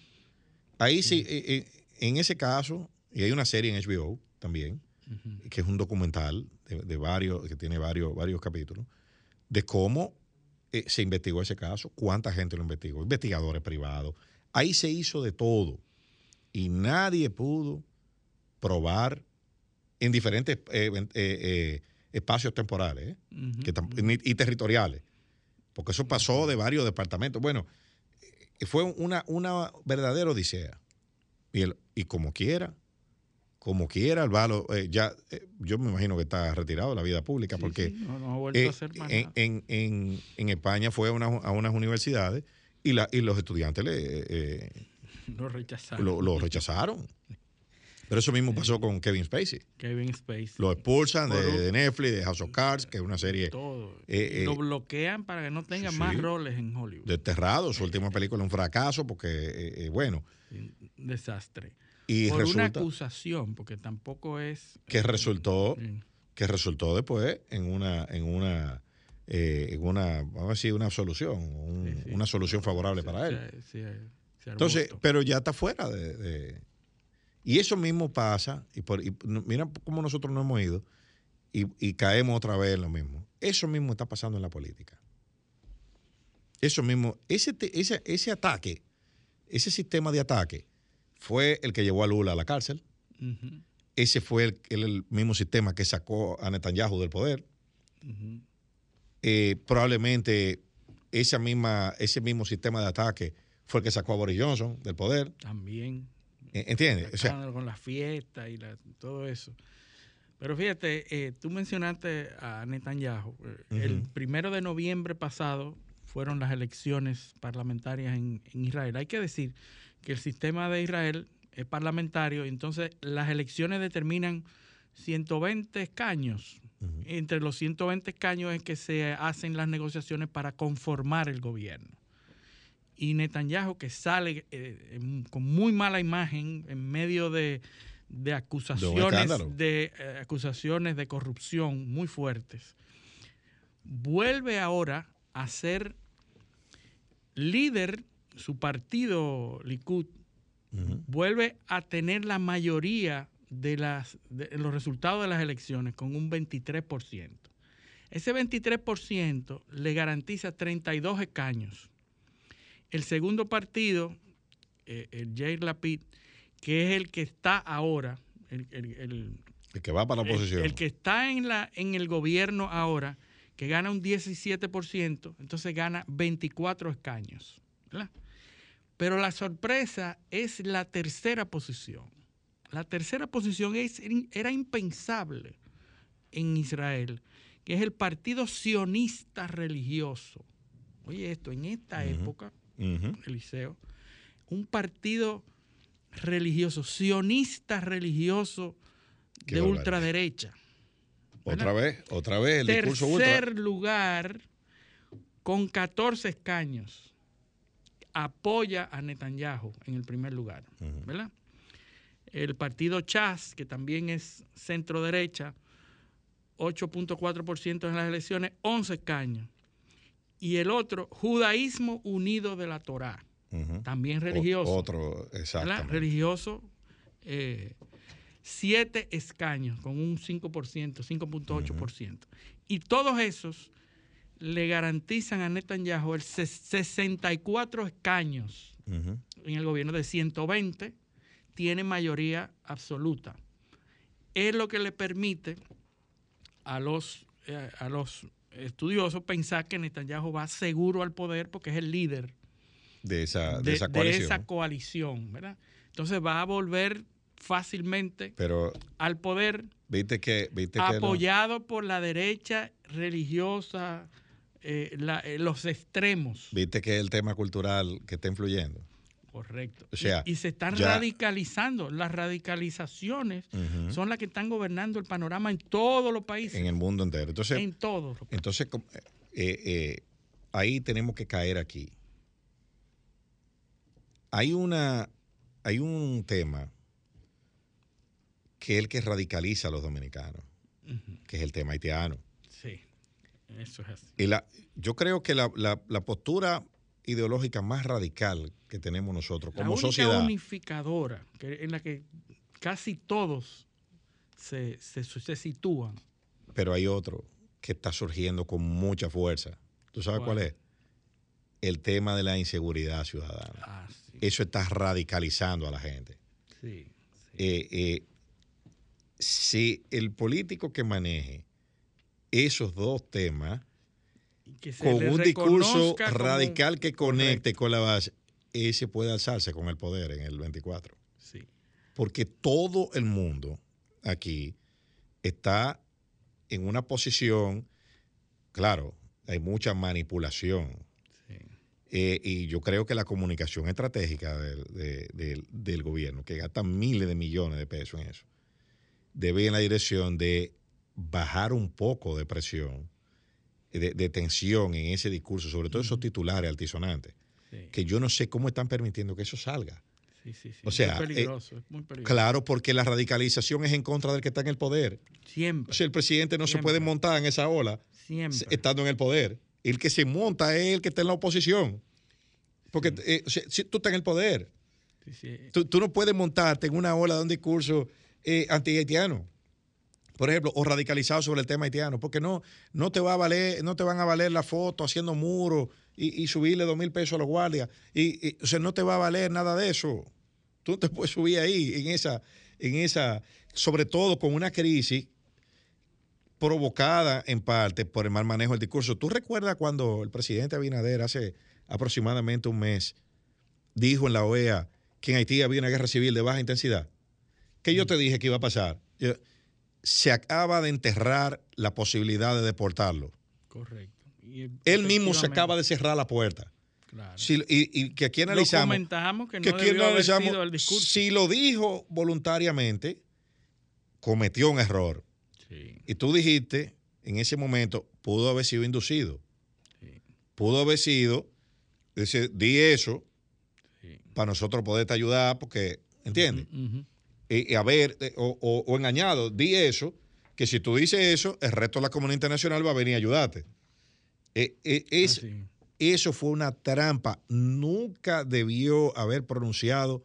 Ahí sí, eh, eh, en ese caso, y hay una serie en HBO también, que es un documental de, de varios, que tiene varios, varios capítulos, de cómo se investigó ese caso, cuánta gente lo investigó, investigadores privados. Ahí se hizo de todo. Y nadie pudo probar en diferentes eh, eh, eh, espacios temporales y territoriales. Porque eso pasó de varios departamentos. Bueno, fue una, una verdadera odisea. Y, el- y como quiera, como quiera, el Valo, eh, ya, eh, yo me imagino que está retirado de la vida pública, Sí, porque sí, no, no eh, en, en- en- en España fue a, una- a unas universidades y, la, y los estudiantes le, eh, *laughs* Lo rechazaron. lo, lo rechazaron. Pero eso mismo pasó con Kevin Spacey. Kevin Spacey. Lo expulsan de, Netflix, de House of Cards, que es una serie todo. eh, lo eh, bloquean para que no tenga sí, más sí. roles en Hollywood. desterrado. Su última película es un fracaso porque, eh, bueno, Sí, desastre. y Por una acusación, porque tampoco es. que resultó Sí. que resultó después en una en una eh, en una vamos a decir una solución un- Sí, sí. una solución favorable para él armó entonces pero ya está fuera de, de- y eso mismo pasa y, por, y no- mira cómo nosotros no hemos ido y, y caemos otra vez en lo mismo. Eso mismo está pasando en la política. Eso mismo ese ese ese ataque ese sistema de ataque fue el que llevó a Lula a la cárcel. Ese fue el, el- el mismo sistema que sacó a Netanyahu del poder. Eh, probablemente esa misma, ese mismo sistema de ataque fue el que sacó a Boris Johnson del poder. También. E- ¿Entiendes? O sea, con las fiestas y la- todo eso. Pero fíjate, eh, tú mencionaste a Netanyahu. Eh, El primero de noviembre pasado fueron las elecciones parlamentarias en, en Israel. Hay que decir que el sistema de Israel es parlamentario, entonces las elecciones determinan 120 escaños. Entre los 120 escaños es que se hacen las negociaciones para conformar el gobierno. Y Netanyahu, que sale eh, con muy mala imagen en medio de, de acusaciones de eh, acusaciones de corrupción muy fuertes, vuelve ahora a ser líder, su partido Likud vuelve a tener la mayoría de, las, de los resultados de las elecciones con un 23%. Ese 23% le garantiza 32 escaños. El segundo partido, eh, el Jair Lapid, que es el que está ahora, el, el- el- el que va para la oposición. el que está en, la, en el gobierno ahora, que gana un 17%, entonces gana 24 escaños. ¿verdad? Pero la sorpresa es la tercera posición. La tercera posición es- era impensable en Israel, que es el Partido Sionista Religioso. Oye, esto, en esta época, Eliseo, un partido religioso, sionista religioso Qué de barbaridad. ultraderecha. Otra vez, otra vez el discurso Tercer lugar, con 14 escaños, apoya a Netanyahu en el primer lugar. ¿verdad? El partido Chas, que también es centro derecha, 8.4% en las elecciones, 11 escaños. Y el otro, Judaísmo Unido de la Torá, Ujú. también O- religioso. Otro, exactamente. Religioso, eh, siete escaños, con un 5%, 5.8%. Y todos esos le garantizan a Netanyahu el ses- 64 escaños Ujú. en el gobierno de 120, tiene mayoría absoluta. Es lo que le permite a los, eh, a los estudiosos pensar que Netanyahu va seguro al poder porque es el líder De esa, de, de, esa de coalición. esa coalición, ¿verdad? Entonces va a volver fácilmente Pero al poder viste que, viste que no- apoyado por la derecha religiosa, eh, la- eh, los extremos. viste que el tema cultural que está influyendo. Correcto. O sea, y, y se están ya- radicalizando. Las radicalizaciones son las que están gobernando el panorama en todos los países. en el mundo entero. Entonces, en todos los países. entonces eh, eh, ahí tenemos que caer aquí. Hay una, hay un tema que es el que radicaliza a los dominicanos, que es el tema haitiano. Sí, eso es así. Y la, yo creo que la, la- la postura ideológica más radical que tenemos nosotros La como única sociedad, unificadora que- en la que casi todos se, se- se sitúan. pero hay otro que está surgiendo con mucha fuerza. ¿Tú sabes cuál, ¿Cuál? es? El tema de la inseguridad ciudadana. Ah, sí, Eso está radicalizando a la gente. sí, sí. Eh, eh, si el político que maneje esos dos temas con un discurso como- radical que conecte con la base, ese puede alzarse con el poder en el 24. Sí, Porque todo el mundo aquí está en una posición, claro, hay mucha manipulación. sí. eh, y yo creo que la comunicación estratégica del, de- del- del gobierno, que gasta miles de millones de pesos en eso, debe ir en la dirección de bajar un poco de presión, de, de tensión en ese discurso, sobre todo esos titulares altisonantes, sí. que yo no sé cómo están permitiendo que eso salga. Sí, sí, sí. O sea, es peligroso, es muy peligroso. Claro, porque la radicalización es en contra del que está en el poder. Siempre, O sea, el presidente no se puede montar en esa ola siempre. estando en el poder. El que se monta es el que está en la oposición. Porque eh, o sea, si tú estás en el poder, Sí, sí. tú, tú no puedes montarte en una ola de un discurso eh, anti-haitiano, por ejemplo, o radicalizado sobre el tema haitiano, porque no, no te va a valer, no te van a valer la foto haciendo muros y, y subirle dos mil pesos a los guardias. Y, y, o sea, no te va a valer nada de eso. Tú te puedes subir ahí en esa, en esa, sobre todo con una crisis provocada en parte por el mal manejo del discurso. ¿Tú recuerdas cuando el presidente Abinader hace aproximadamente un mes dijo en la OEA que en Haití había una guerra civil de baja intensidad? ¿Qué yo te dije que iba a pasar? Yo- se acaba de enterrar la posibilidad de deportarlo. Correcto. Y Él mismo se acaba de cerrar la puerta. claro. Si- y, y que aquí Lo analizamos. comentamos que que no aquí debió haber sido el discurso. Si lo dijo voluntariamente, cometió un error. Sí, Y tú dijiste, en ese momento, pudo haber sido inducido. Sí. Pudo haber sido, dice, di eso sí. para nosotros poderte ayudar, porque, ¿entiendes? Y, y a ver, eh, o, o- o engañado, di eso, que si tú dices eso, el resto de la comunidad internacional va a venir a ayudarte. Eh, eh, es, Así. eso fue una trampa. Nunca debió haber pronunciado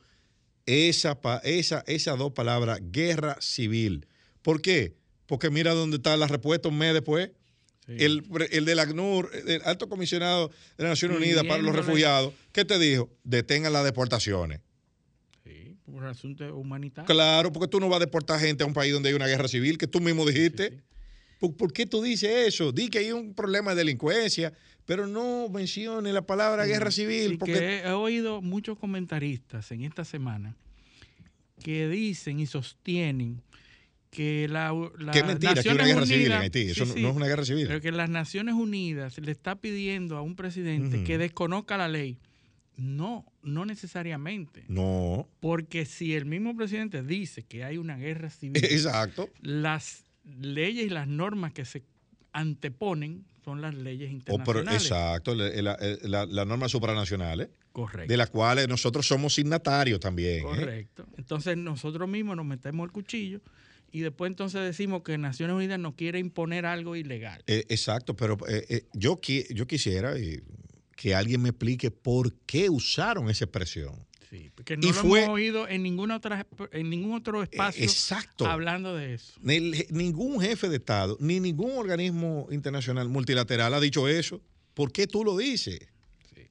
esa, pa- esa, esas dos palabras, guerra civil. ¿Por qué? Porque mira dónde está la respuesta un mes después. Sí. El, el del ACNUR, el alto comisionado de las Naciones Unidas para los refugiados, ¿qué te dijo? Detengan las deportaciones. Por asunto humanitario. Claro, porque tú no vas a deportar gente a un país donde hay una guerra civil, que tú mismo dijiste. Sí, sí. ¿Por, por qué tú dices eso? Di que hay un problema de delincuencia, pero no menciones la palabra guerra civil. Y Porque que he oído muchos comentaristas en esta semana que dicen y sostienen que la, la Qué mentira, que una guerra civil en Haití. Eso Sí, no, sí, no es una guerra civil. Pero que las Naciones Unidas le está pidiendo a un presidente que desconozca la ley. No, no necesariamente. No, Porque si el mismo presidente dice que hay una guerra civil, *laughs* exacto. las leyes y las normas que se anteponen son las leyes O, pero- internacionales. exacto, la- la- la- las normas supranacionales, Correcto. de las cuales nosotros somos signatarios también. ¿eh? Correcto. Entonces nosotros mismos nos metemos el cuchillo y después entonces decimos que Naciones Unidas nos quiere imponer algo ilegal. Eh, exacto, pero eh, eh, yo, qui- yo quisiera eh, que alguien me explique por qué usaron esa expresión. Sí, porque no Y lo fue- hemos oído en ninguna otra en ningún otro espacio exacto. hablando de eso. Ni- ningún jefe de Estado, ni ningún organismo internacional multilateral ha dicho eso. ¿Por qué tú lo dices?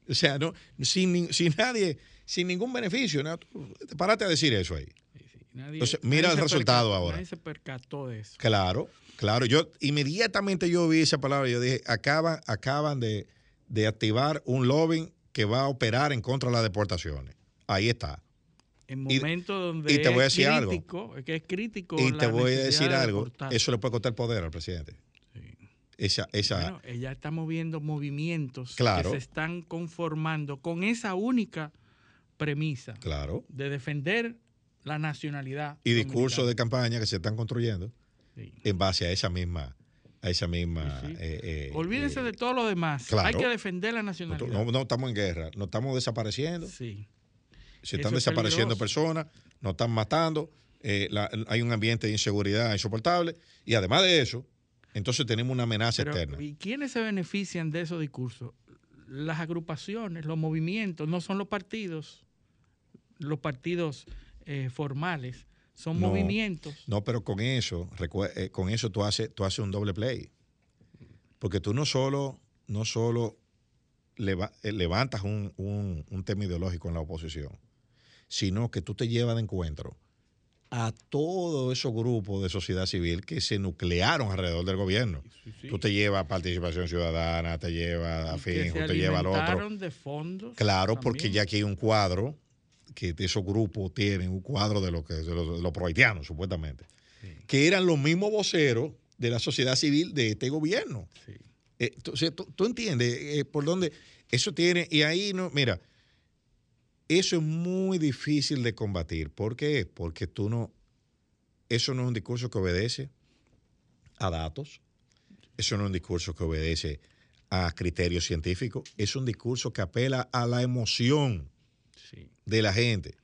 O sea, no, sin, sin nadie, sin ningún beneficio. ¿no? Párate a decir eso ahí. Sí, sí. Nadie- Entonces, mira nadie el resultado percató- ahora. Nadie se percató de eso. Claro, claro. Yo inmediatamente yo vi esa palabra y yo dije, acaban, acaban de, de activar un lobbying que va a operar en contra de las deportaciones. Ahí está. En Y- momentos donde y te voy a es decir algo. crítico, que es crítico Y te voy a decir de algo, eso le puede costar poder al presidente. Sí. Esa, esa, Bueno, eh, ya estamos viendo movimientos Claro. que se están conformando con esa única premisa claro. de defender la nacionalidad. Y discursos de campaña que se están construyendo Sí. en base a esa misma, a esa misma. Sí, sí. eh, eh, Olvídense eh, de todo lo demás. claro. Hay que defender la nacionalidad. no, no estamos en guerra, no estamos desapareciendo, Sí. se están es desapareciendo peligroso. personas, nos están matando, la- hay un ambiente de inseguridad insoportable y además de eso, entonces tenemos una amenaza Pero, externa. ¿Y quiénes se benefician de esos discursos? Las agrupaciones, los movimientos, no son los partidos, los partidos formales, son No. movimientos. No, pero con eso, eh, con eso tú haces, tú haces un doble play. Porque tú no solo, no solo leva- eh, levantas un, un- un tema ideológico en la oposición, sino que tú te llevas de encuentro a todos esos grupos de sociedad civil que se nuclearon alrededor del gobierno. Sí, sí. Tú te llevas a participación ciudadana, te llevas a se te llevas al otro. de fondos. Claro, porque ya aquí hay un cuadro que de esos grupos tienen un cuadro de lo que de los, los prohaitianos, supuestamente, que eran los mismos voceros de la sociedad civil de este gobierno. Sí. Eh, entonces, tú, tú entiendes eh, por dónde eso tiene, y ahí no, mira, eso es muy difícil de combatir. ¿Por qué? Porque tú no, eso no es un discurso que obedece a datos, eso no es un discurso que obedece a criterios científicos, es un discurso que apela a la emoción Sí. de la gente.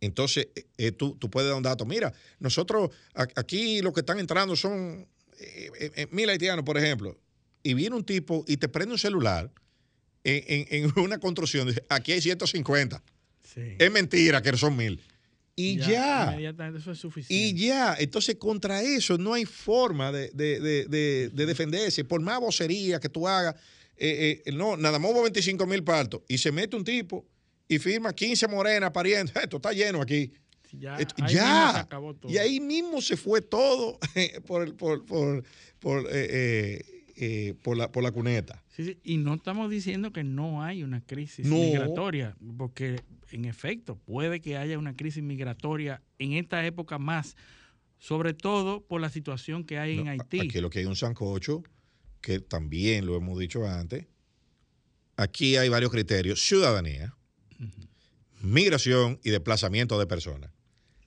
Entonces, eh, eh, tú, tú puedes dar un dato. Mira, nosotros aquí los que están entrando son eh, mil haitianos, por ejemplo. Y viene un tipo y te prende un celular en, en- en *laughs* una construcción. Dice, aquí hay 150. Sí. Es mentira que son mil. Y ya. Inmediatamente eso es Y suficiente. ya, entonces contra eso no hay forma de, de- de- de- de defenderse. Por más vocería que tú hagas, eh, eh, no, nada más hubo 25 mil partos. Y se mete un tipo y firma 15 morenas pariendo. *laughs* Esto está lleno aquí. ya, Esto- ahí mismo se ya. acabó todo. Y ahí mismo se fue todo *laughs* por, el- por, por, por, eh, eh, eh, por, la, por la cuneta. Sí, sí, Y no estamos diciendo que no hay una crisis No. migratoria, porque en efecto puede que haya una crisis migratoria en esta época más, sobre todo por la situación que hay en No, Haití. Aquí lo que hay un sancocho, que también lo hemos dicho antes. Aquí hay varios criterios: ciudadanía, migración y desplazamiento de personas,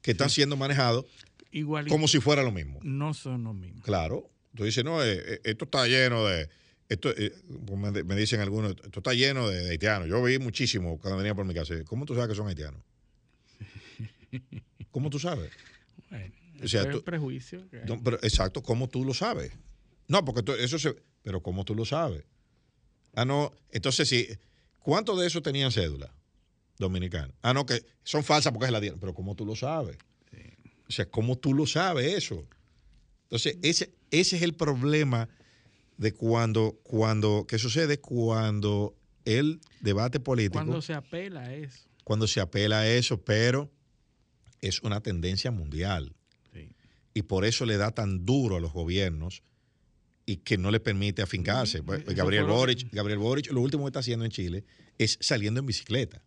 que están siendo manejados Igualito, como si fuera lo mismo. no son los mismos. Claro. Tú dices, no, eh, eh, esto está lleno de. Esto, eh, como me, dicen algunos, esto está lleno de, de haitianos. Yo vi muchísimo cuando venía por mi casa. ¿Cómo tú sabes que son haitianos? *laughs* ¿Cómo tú sabes? Bueno, O sea, tú- prejuicio. No, pero exacto, ¿cómo tú lo sabes? No, porque tú- eso se. Pero ¿cómo tú lo sabes? Ah, no. Entonces, sí. ¿Cuántos de esos tenían cédula dominicana? Ah, no, que son falsas porque es la dieron. Pero ¿cómo tú lo sabes? O sea, ¿cómo tú lo sabes eso? Entonces, ese, ese es el problema de cuando, cuando, ¿qué sucede? Cuando el debate político, Cuando cuando, se apela a eso. se apela a eso, pero es una tendencia mundial. Sí. Y por eso le da tan duro a los gobiernos y que no le permite afincarse. Pues, Gabriel Boric, Gabriel Boric, lo último que está haciendo en Chile es saliendo en bicicleta.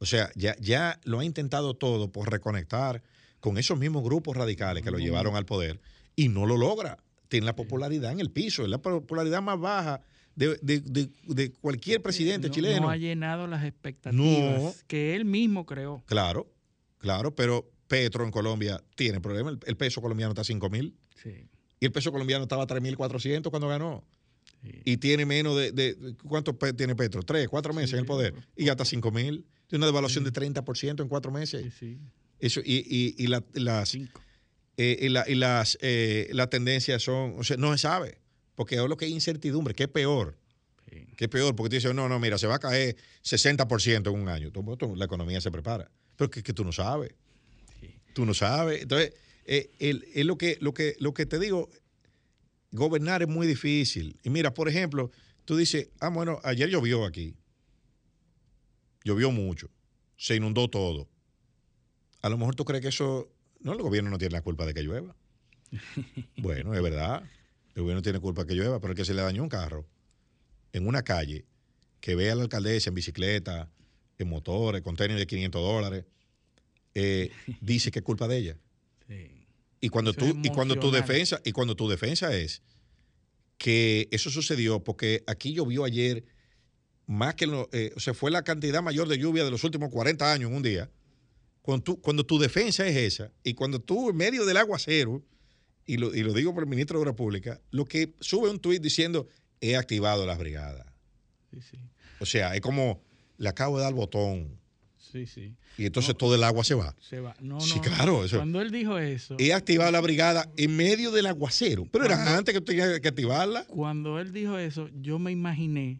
O sea, ya, ya lo ha intentado todo por reconectar con esos mismos grupos radicales que lo llevaron al poder y no lo logra. Tiene la popularidad en el piso, es la popularidad más baja de, de- de- de cualquier presidente no, chileno. No ha llenado las expectativas No. que él mismo creó. Claro, claro, pero Petro en Colombia tiene problemas. El, el peso colombiano está a 5 mil Sí. y el peso colombiano estaba a 3.400 cuando ganó. Sí. Y tiene menos de, ¿cuánto tiene Petro? Tres, cuatro meses en el poder. Y ya está 5 mil. Tiene una devaluación de 30% en cuatro meses. Sí, sí. Eso, y, y- y la- las, eh, y la- y las, eh, las tendencias son, o sea, no se sabe. Porque es lo que es incertidumbre, que es peor. Sí. Que es peor, porque tú dices, no, no, mira, se va a caer 60% en un año. Tú- tú- la economía se prepara. Pero que, que tú no sabes. Sí. Tú no sabes. Entonces, eh, el- es lo que, lo, que, lo que te digo, gobernar es muy difícil. Y mira, por ejemplo, tú dices, ah, bueno, ayer llovió aquí. Llovió mucho. Se inundó todo. A lo mejor tú crees que eso... No, el gobierno no tiene la culpa de que llueva. *laughs* Bueno, es verdad. El gobierno tiene culpa de que llueva, pero el que se le dañó un carro en una calle, que vea a la alcaldesa en bicicleta, en motores, con tenis de 500 dólares, eh, *laughs* dice que es culpa de ella. Sí. Y cuando Eso tú, y cuando tu defensa, y cuando tu defensa es que eso sucedió porque aquí llovió ayer más que lo, eh, o sea, fue la cantidad mayor de lluvia de los últimos 40 años en un día. Cuando, tú, cuando tu defensa es esa, y cuando tú en medio del aguacero, y lo, y lo digo por el ministro de Obras Públicas, lo que sube un tuit diciendo, he activado las brigadas. Sí, sí. O sea, es como, le acabo de dar el botón, Sí, sí. y entonces todo el agua se va. Se va. No, Sí, no. claro, eso- Cuando él dijo eso, He activado la brigada en medio del aguacero, pero era antes que tú tenías que activarla. cuando él dijo eso, yo me imaginé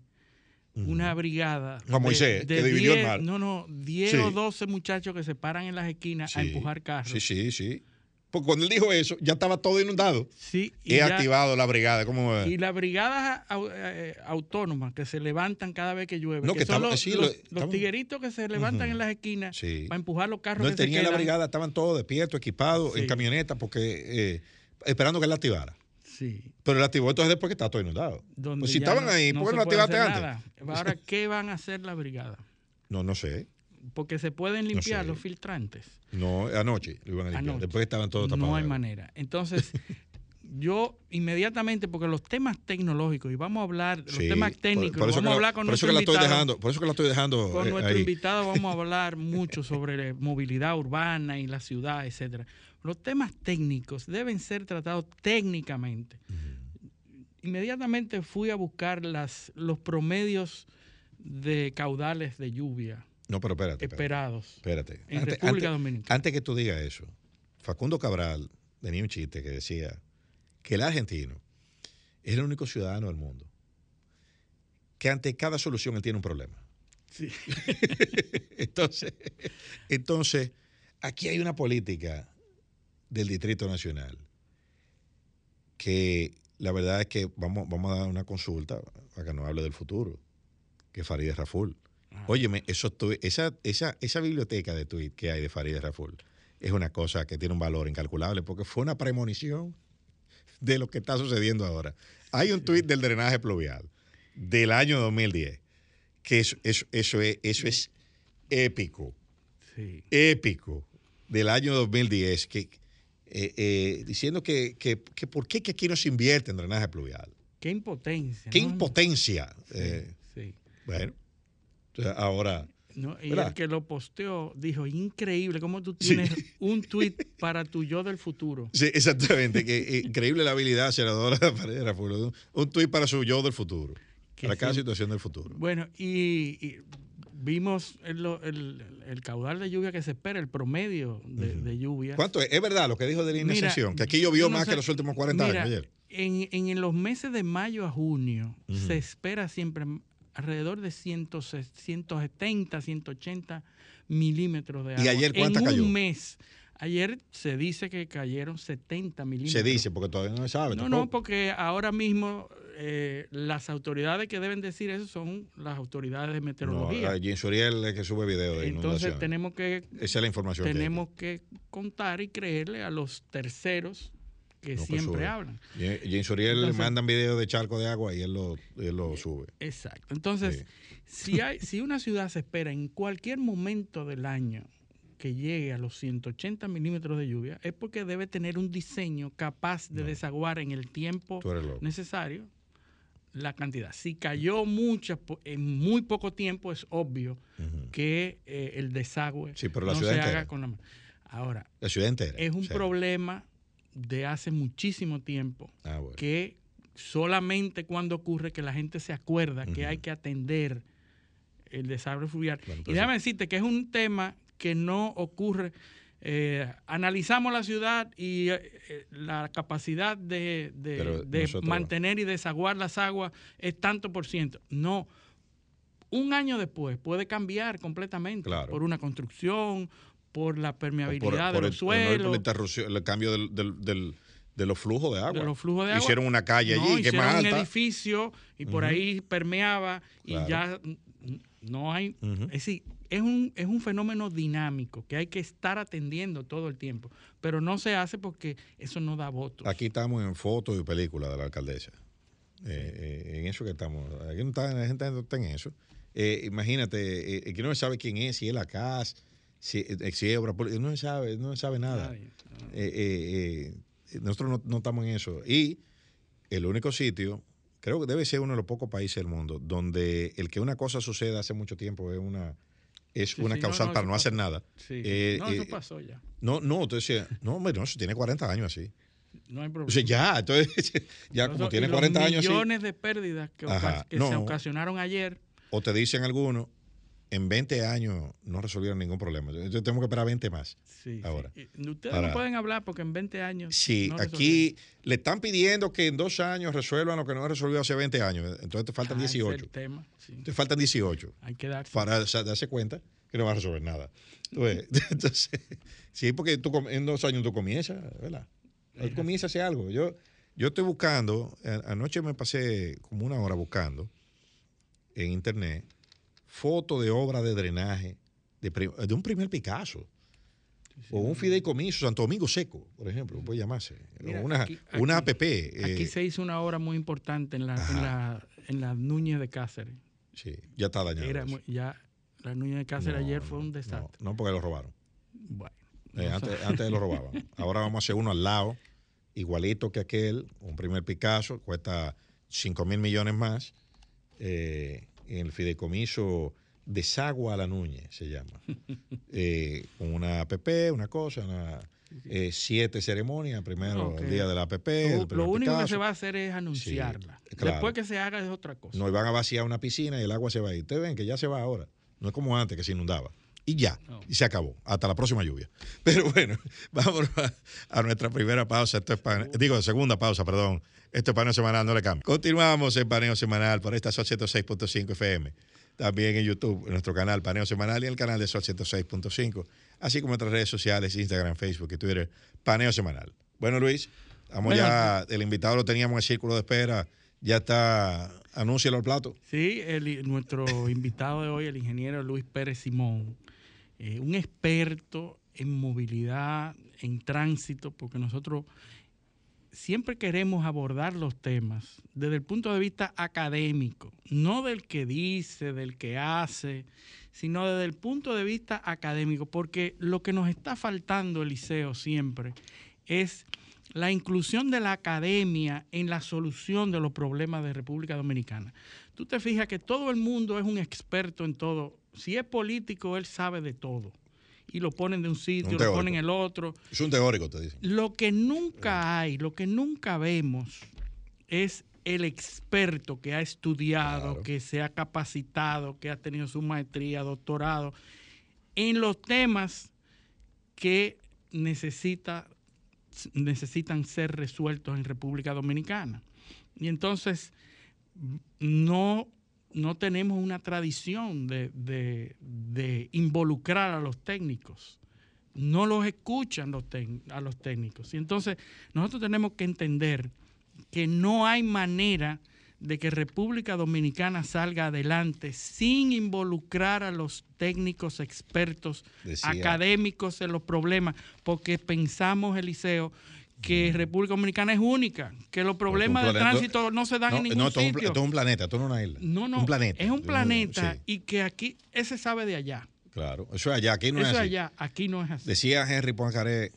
una brigada. Moisés, que dividió el mar. No, no, 10 Sí. o 12 muchachos que se paran en las esquinas a empujar carros. Sí, sí, sí. Porque cuando él dijo eso, ya estaba todo inundado. Sí, y He ya- activado la brigada. ¿Cómo? Y las brigadas eh, autónomas que se levantan cada vez que llueve, No, que, que son estaba- los, sí, los- lo- los estamos- tigueritos que se levantan en las esquinas Sí. para empujar los carros No, que se tenía la brigada, estaban todos despiertos, equipados, en camioneta, porque eh, esperando que él la activara. Sí. Pero la activó entonces después que estaba todo inundado. Pues si estaban no- ahí, no ¿por qué no activaste antes? nada. Ahora, ¿qué van a hacer la brigada? No, no sé. Porque se pueden limpiar sé. los filtrantes. No, anoche lo iban a limpiar. Anoche. Después estaban todos tapados. No hay manera. Entonces, yo inmediatamente, porque los temas tecnológicos, y vamos a hablar, los Sí, temas por- técnicos, por eso vamos a la- hablar con por eso nuestro que la estoy invitado. dejando, por eso que la estoy dejando Con eh, nuestro ahí. invitado vamos a *laughs* hablar mucho sobre movilidad urbana y la ciudad, etcétera. Los temas técnicos deben ser tratados técnicamente. Inmediatamente fui a buscar las, los promedios de caudales de lluvia No, pero espérate. espérate. esperados Espérate. en Antes- República antes- Dominicana. Antes que tú digas eso, Facundo Cabral tenía un chiste que decía que el argentino es el único ciudadano del mundo que ante cada solución él tiene un problema. Sí. *laughs* entonces, entonces, aquí hay una política del Distrito Nacional que la verdad es que vamos, vamos a dar una consulta para que nos hable del futuro, que Farideh Raful. Ah. Óyeme, eso esa, esa, esa biblioteca de tweet que hay de Farideh Raful es una cosa que tiene un valor incalculable porque fue una premonición de lo que está sucediendo ahora. Hay un tuit del drenaje pluvial del año 2010 que eso, eso, eso, es, eso es épico. Sí. Épico. Del año 2010. Que, eh, eh, diciendo que, que, que, por qué que aquí no se invierte en drenaje pluvial. Qué impotencia. Qué ¿no? impotencia. Sí, Eh, sí. bueno, entonces ahora. No, y ¿Verdad? el que lo posteó dijo, increíble cómo tú Sí. tienes *laughs* un tweet para tu yo del futuro. Sí, exactamente. que, increíble la habilidad, senadora Un, tuit para su yo del futuro. Que Para cada situación del futuro. Bueno, y, y vimos el, el- el caudal de lluvia que se espera, el promedio de, de lluvia. ¿Cuánto es? Es verdad lo que dijo de la Mira, iniciación, que aquí llovió no más sé- que los últimos 40 mira, años ayer. En, en los meses de mayo a junio se espera siempre alrededor de 100, 170, 180 milímetros de ¿Y agua. ayer cuánta en cayó? un mes. Ayer se dice que cayeron 70 milímetros. Se dice, porque todavía no se sabe. No, tampoco. no, porque ahora mismo eh, las autoridades que deben decir eso son las autoridades de No, meteorología. a Jim Suriel es que sube video de Entonces tenemos que Esa es la información tenemos que contar y creerle a los terceros que No, que siempre hablan. Jim- Suriel le mandan videos de charco de agua y él lo, él lo sube. Exacto. Entonces, si hay, si una ciudad se espera en cualquier momento del año que llegue a los 180 milímetros de lluvia, es porque debe tener un diseño capaz de No. desaguar en el tiempo necesario la cantidad. Si cayó mucha po- en muy poco tiempo, es obvio que eh, el desagüe Sí, pero la no ciudad se entera. haga con la mano. Ahora, La ciudad entera. es un problema de hace muchísimo tiempo Ah, bueno. que solamente cuando ocurre que la gente se acuerda que hay que atender el desagüe fluvial. Bueno, y déjame decirte que es un tema que no ocurre. Eh, analizamos la ciudad y eh, la capacidad de, de- Pero de nosotros- mantener y desaguar las aguas es tanto por ciento. No. Un año después puede cambiar completamente Claro. por una construcción, por la permeabilidad por de el- los por la suelos. el cambio del, del- del- de los flujos de agua. de los flujos de agua. Hicieron una calle No, allí que más un alta. edificio y por ahí permeaba y Claro. ya no hay. Ujú. Es decir, es un, es un fenómeno dinámico que hay que estar atendiendo todo el tiempo, pero no se hace porque eso no da votos. Aquí estamos en fotos y películas de la alcaldesa. Eh, eh, en eso que estamos. Aquí no está, la gente no está en eso. Eh, imagínate, que no se sabe quién es, si es la CAS, si, si es obra pública, no se sabe, no se sabe nada. No. Nosotros no, no estamos en eso. Y el único sitio, creo que debe ser uno de los pocos países del mundo, donde el que una cosa suceda hace mucho tiempo es una, es Sí, una sí, no, causal no, para eso no hacer pasó. nada. Sí. Eh, no, eh, eso pasó ya. No, no, entonces, no, hombre, no, eso tiene 40 años así. No hay problema. O sea, ya, entonces, *laughs* ya como tiene y los 40 años así, millones de pérdidas que, Ajá, que se no. ocasionaron ayer. o te dicen algunos, en 20 años no resolvieron ningún problema. Entonces tenemos que esperar 20 más. Sí. Ahora. Ustedes Ahora. no pueden hablar porque en 20 años. Sí, no aquí le están pidiendo que en dos años resuelvan lo que no resolvió hace 20 años. Entonces te faltan. Ah, ese es 18. el tema, sí. Te faltan 18 Hay que darse. para darse cuenta que no va a resolver nada. Ves. *laughs* Entonces, sí, porque tú en dos años tú comienzas, ¿verdad? Tú comienzas a hacer algo. Yo, yo estoy buscando, anoche me pasé como una hora buscando en internet fotos de obras de drenaje de, un primer Picasso. O un fideicomiso, Santo Domingo Seco, por ejemplo, puede llamarse. Mira, una, aquí- una aquí- APP. eh, Aquí se hizo una obra muy importante en la, en la, en la Núñez de Cáceres. sí, ya está. Era muy- ya la Núñez de Cáceres No, ayer fue un desastre. No, porque lo robaron. Bueno, Eh, no antes, antes lo robaban. *laughs* Ahora vamos a hacer uno al lado, igualito que aquel, un primer Picasso, cuesta 5 mil millones más. eh, en el fideicomiso Desagua a la Núñez se llama. *laughs* Eh, con una APP, una cosa, una, eh, siete ceremonias. Primero el día de la APP. lo, único que se va a hacer es anunciarla. claro. Después que se haga es otra cosa. No, y van a vaciar una piscina y el agua se va a ir. Ustedes ven que ya se va ahora. No es como antes que se inundaba. Y ya, No. y se acabó. Hasta la próxima lluvia. *laughs* Pero bueno, *laughs* vamos a, a nuestra primera pausa. Esto es pan- digo, segunda pausa, perdón. Esto es paneo semanal, no le cambio. Continuamos en paneo semanal por esta Sol 106.5 FM. También en YouTube, en nuestro canal Paneo Semanal y en el canal de Sol 106.5. Así como en nuestras redes sociales, Instagram, Facebook y Twitter, Paneo Semanal. Bueno, Luis, vamos Bueno, ya. El invitado lo teníamos en el círculo de espera. Ya está. Anúncialo al plato. Sí, el- nuestro *laughs* invitado de hoy, el ingeniero Luis Pérez Simón, eh, un experto en movilidad, en tránsito, porque nosotros siempre queremos abordar los temas desde el punto de vista académico, no del que dice, del que hace, sino desde el punto de vista académico, porque lo que nos está faltando, Eliseo, siempre es la inclusión de la academia en la solución de los problemas de República Dominicana. Tú te fijas que todo el mundo es un experto en todo. Si es político, él sabe de todo. Y lo ponen de un sitio, lo ponen en el otro. Es un teórico, te dicen. Lo que nunca hay, lo que nunca vemos es el experto que ha estudiado, que se ha capacitado, que ha tenido su maestría, doctorado, en los temas que necesita necesitan ser resueltos en República Dominicana. Y entonces no, no tenemos una tradición de, involucrar a los técnicos. No los escuchan los a los técnicos. Y entonces nosotros tenemos que entender que no hay manera de que República Dominicana salga adelante sin involucrar a los técnicos expertos académicos en los problemas, porque pensamos, Eliseo, que República Dominicana es única, que los problemas de tránsito no se dan en ningún no, esto sitio. esto es un planeta, esto no es una isla. No, no, un planeta. es un planeta y que aquí, ese sabe de allá. Claro, eso es allá, aquí no es así. Eso es allá, aquí no es así. Decía Henry Poincaré,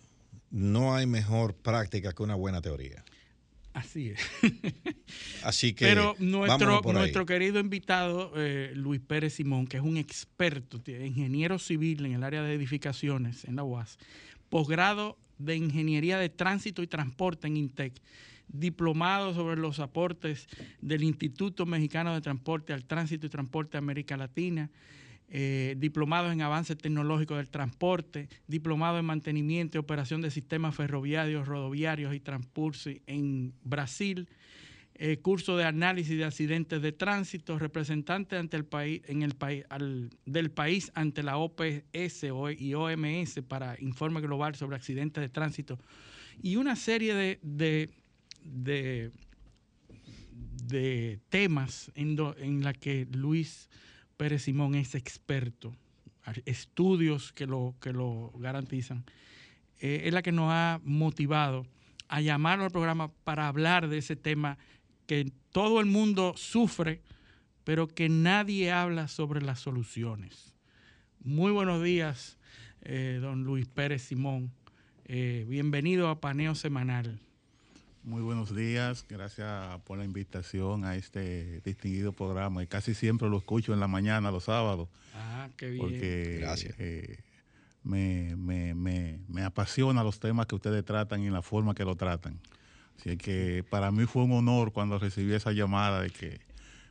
no hay mejor práctica que una buena teoría. Así es. *laughs* Así que. Pero nuestro, nuestro querido invitado, eh, Luis Pérez Simón, que es un experto, ingeniero civil en el área de edificaciones en la UAS, posgrado de Ingeniería de Tránsito y Transporte en INTEC, diplomado sobre los aportes del Instituto Mexicano de Transporte al Tránsito y Transporte de América Latina, eh, diplomados en avance tecnológico del transporte, diplomado en mantenimiento y operación de sistemas ferroviarios, rodoviarios y transporte en Brasil, eh, curso de análisis de accidentes de tránsito, representante ante el país, en el país, del país ante la OPS y OMS para informe global sobre accidentes de tránsito. Y una serie de, de, de, temas en, en la que Luis Pérez Simón es experto, estudios que lo, que lo garantizan, eh, es la que nos ha motivado a llamarlo al programa para hablar de ese tema que todo el mundo sufre, pero que nadie habla sobre las soluciones. Muy buenos días, eh, don Luis Pérez Simón. Eh, bienvenido a Paneo Semanal. Muy buenos días, gracias por la invitación a este distinguido programa. Y casi siempre lo escucho en la mañana, los sábados. Ah, qué bien. Porque gracias. Eh, me, me, me, me apasiona los temas que ustedes tratan y la forma que lo tratan. Así que para mí fue un honor cuando recibí esa llamada de que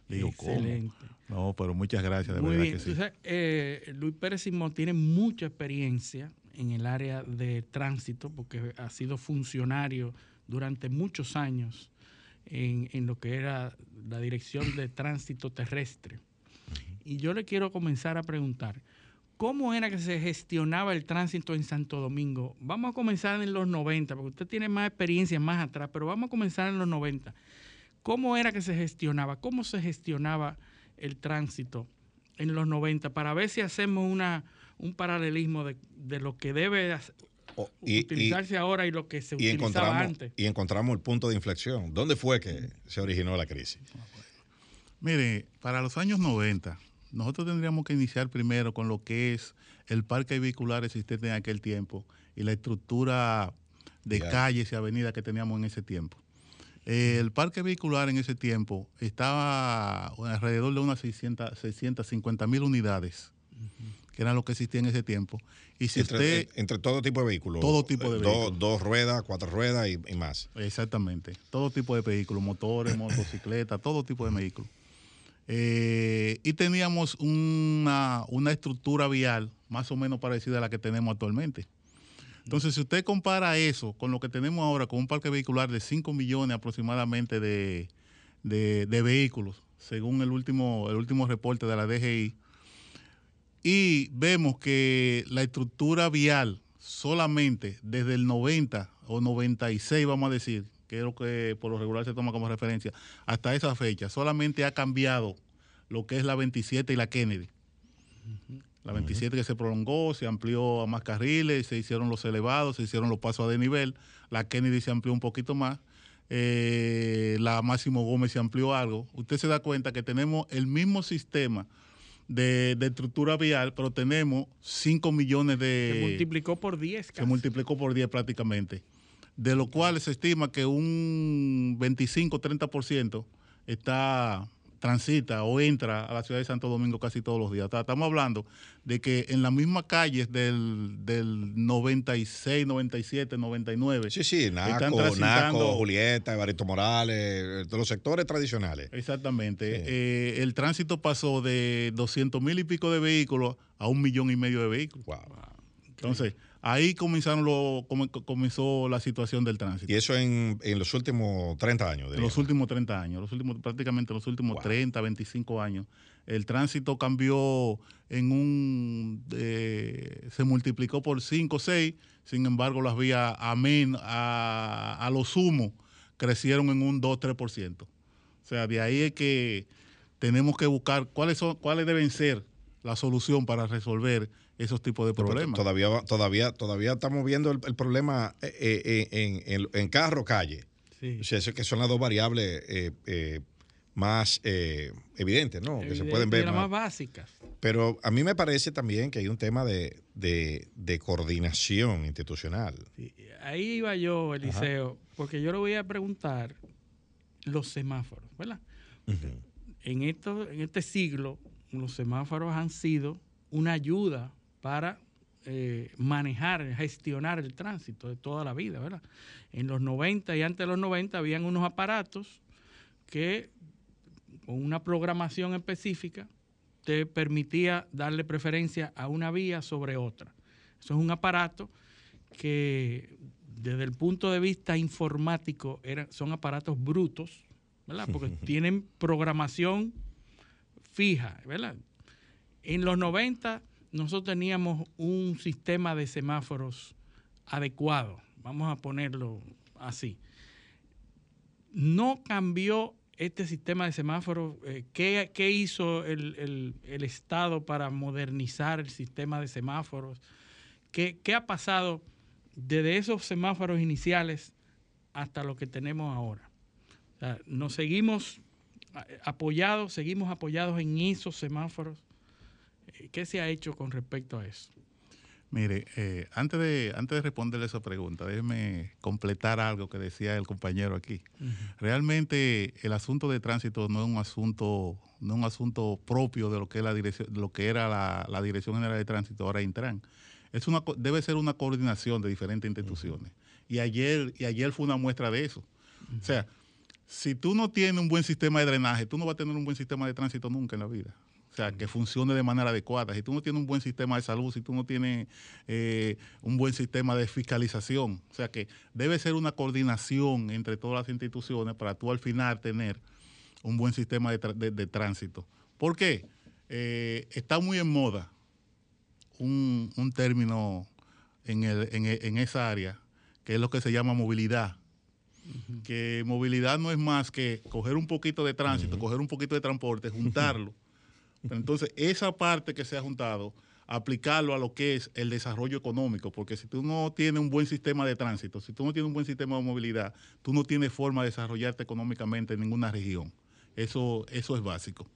digo, Excelente. No, pero muchas gracias, de Muy verdad bien. que sí. Eh, Luis Pérez Simón tiene mucha experiencia en el área de tránsito porque ha sido funcionario durante muchos años en, lo que era la dirección de tránsito terrestre. Y yo le quiero comenzar a preguntar, ¿cómo era que se gestionaba el tránsito en Santo Domingo? Vamos a comenzar en los 90, porque usted tiene más experiencia más atrás, pero vamos a comenzar en los 90. ¿Cómo era que se gestionaba? ¿Cómo se gestionaba el tránsito en los 90? Para ver si hacemos una, un paralelismo de, de lo que debe y, utilizarse ahora y lo que se utilizaba antes. Y encontramos el punto de inflexión. ¿Dónde fue que se originó la crisis? Mire, para los años 90, nosotros tendríamos que iniciar primero con lo que es el parque vehicular existente en aquel tiempo y la estructura de calles y avenidas que teníamos en ese tiempo. el parque vehicular en ese tiempo estaba alrededor de unas 600, 650 mil unidades que era lo que existía en ese tiempo. Y si entre, usted, entre todo tipo de vehículos. Todo tipo de vehículos. dos ruedas, cuatro ruedas y, más. Exactamente. Todo tipo de vehículos, motores, motocicletas, todo tipo de vehículos. Eh, y teníamos una, una estructura vial más o menos parecida a la que tenemos actualmente. Entonces, si usted compara eso con lo que tenemos ahora, con un parque vehicular de 5 millones aproximadamente de, de, de, vehículos, según el último, el último reporte de la DGI, y vemos que la estructura vial solamente desde el 90 o 96, vamos a decir, que es lo que por lo regular se toma como referencia, hasta esa fecha, solamente ha cambiado lo que es la 27 y la Kennedy. La 27 que se prolongó, se amplió a más carriles, se hicieron los elevados, se hicieron los pasos a nivel. La Kennedy se amplió un poquito más, eh, la Máximo Gómez se amplió algo, usted se da cuenta que tenemos el mismo sistema de, de estructura vial, pero tenemos 5 millones de... Se multiplicó por 10. Se multiplicó por 10 prácticamente. De lo cual se estima que un 25-30% está transita o entra a la ciudad de Santo Domingo casi todos los días. Estamos hablando de que en las mismas calles del, del 96, 97, 99. Sí, sí, Naco, Naco Julieta, Barito Morales, de los sectores tradicionales. Exactamente. Eh, el tránsito pasó de 200 mil y pico de vehículos a un millón y medio de vehículos. Wow. Entonces, ahí comenzaron lo, comenzó la situación del tránsito. ¿Y eso en, los últimos 30 años? En los últimos 30 años, los últimos, prácticamente los últimos 30, 25 años. El tránsito cambió en un... Eh, se multiplicó por 5 o 6, sin embargo las vías a, a, a lo sumo crecieron en un 2-3%. O sea, de ahí es que tenemos que buscar cuáles, son, cuáles deben ser la solución para resolver esos tipos de problemas. Todavía, todavía, todavía estamos viendo el, problema eh, eh, en, carro, calle. Sí. O sea, eso que son las dos variables eh, más evidentes, ¿no? que se pueden ver. Las más, básicas. Pero a mí me parece también que hay un tema de, coordinación institucional. Ahí iba yo, Eliseo, porque yo le voy a preguntar los semáforos, ¿verdad? en, esto, en este siglo, los semáforos han sido una ayuda para eh, manejar, gestionar el tránsito de toda la vida, ¿verdad? En los 90 y antes de los 90 habían unos aparatos que con una programación específica te permitía darle preferencia a una vía sobre otra. Eso es un aparato que desde el punto de vista informático son aparatos brutos, ¿verdad? Porque *laughs* tienen programación fija, ¿verdad? En los 90 nosotros teníamos un sistema de semáforos adecuado, vamos a ponerlo así. No cambió este sistema de semáforos. Eh, ¿qué, hizo el, Estado para modernizar el sistema de semáforos? ¿Qué, ¿Qué ha pasado desde esos semáforos iniciales hasta lo que tenemos ahora? nos seguimos apoyados, seguimos apoyados en esos semáforos ¿Qué se ha hecho con respecto a eso? Mire, eh, antes, de, antes de responderle esa pregunta, déjeme completar algo que decía el compañero aquí. Realmente el asunto de tránsito no es un asunto, no es un asunto propio de lo que es la dirección, lo que era la, Dirección General de Tránsito, ahora Intran. Es una, debe ser una coordinación de diferentes instituciones. Y ayer, y ayer fue una muestra de eso. O sea, si tú no tienes un buen sistema de drenaje, tú no vas a tener un buen sistema de tránsito nunca en la vida. O sea, que funcione de manera adecuada. Si tú no tienes un buen sistema de salud, si tú no tienes eh, un buen sistema de fiscalización, o sea que debe ser una coordinación entre todas las instituciones para tú al final tener un buen sistema de, tránsito. ¿Por qué? Eh, está muy en moda un, término en, esa área, que es lo que se llama movilidad. Que movilidad no es más que coger un poquito de tránsito, coger un poquito de transporte, *laughs* juntarlo entonces, esa parte que se ha juntado, aplicarlo a lo que es el desarrollo económico, porque si tú no tienes un buen sistema de tránsito, si tú no tienes un buen sistema de movilidad, tú no tienes forma de desarrollarte económicamente en ninguna región. Eso, eso es básico.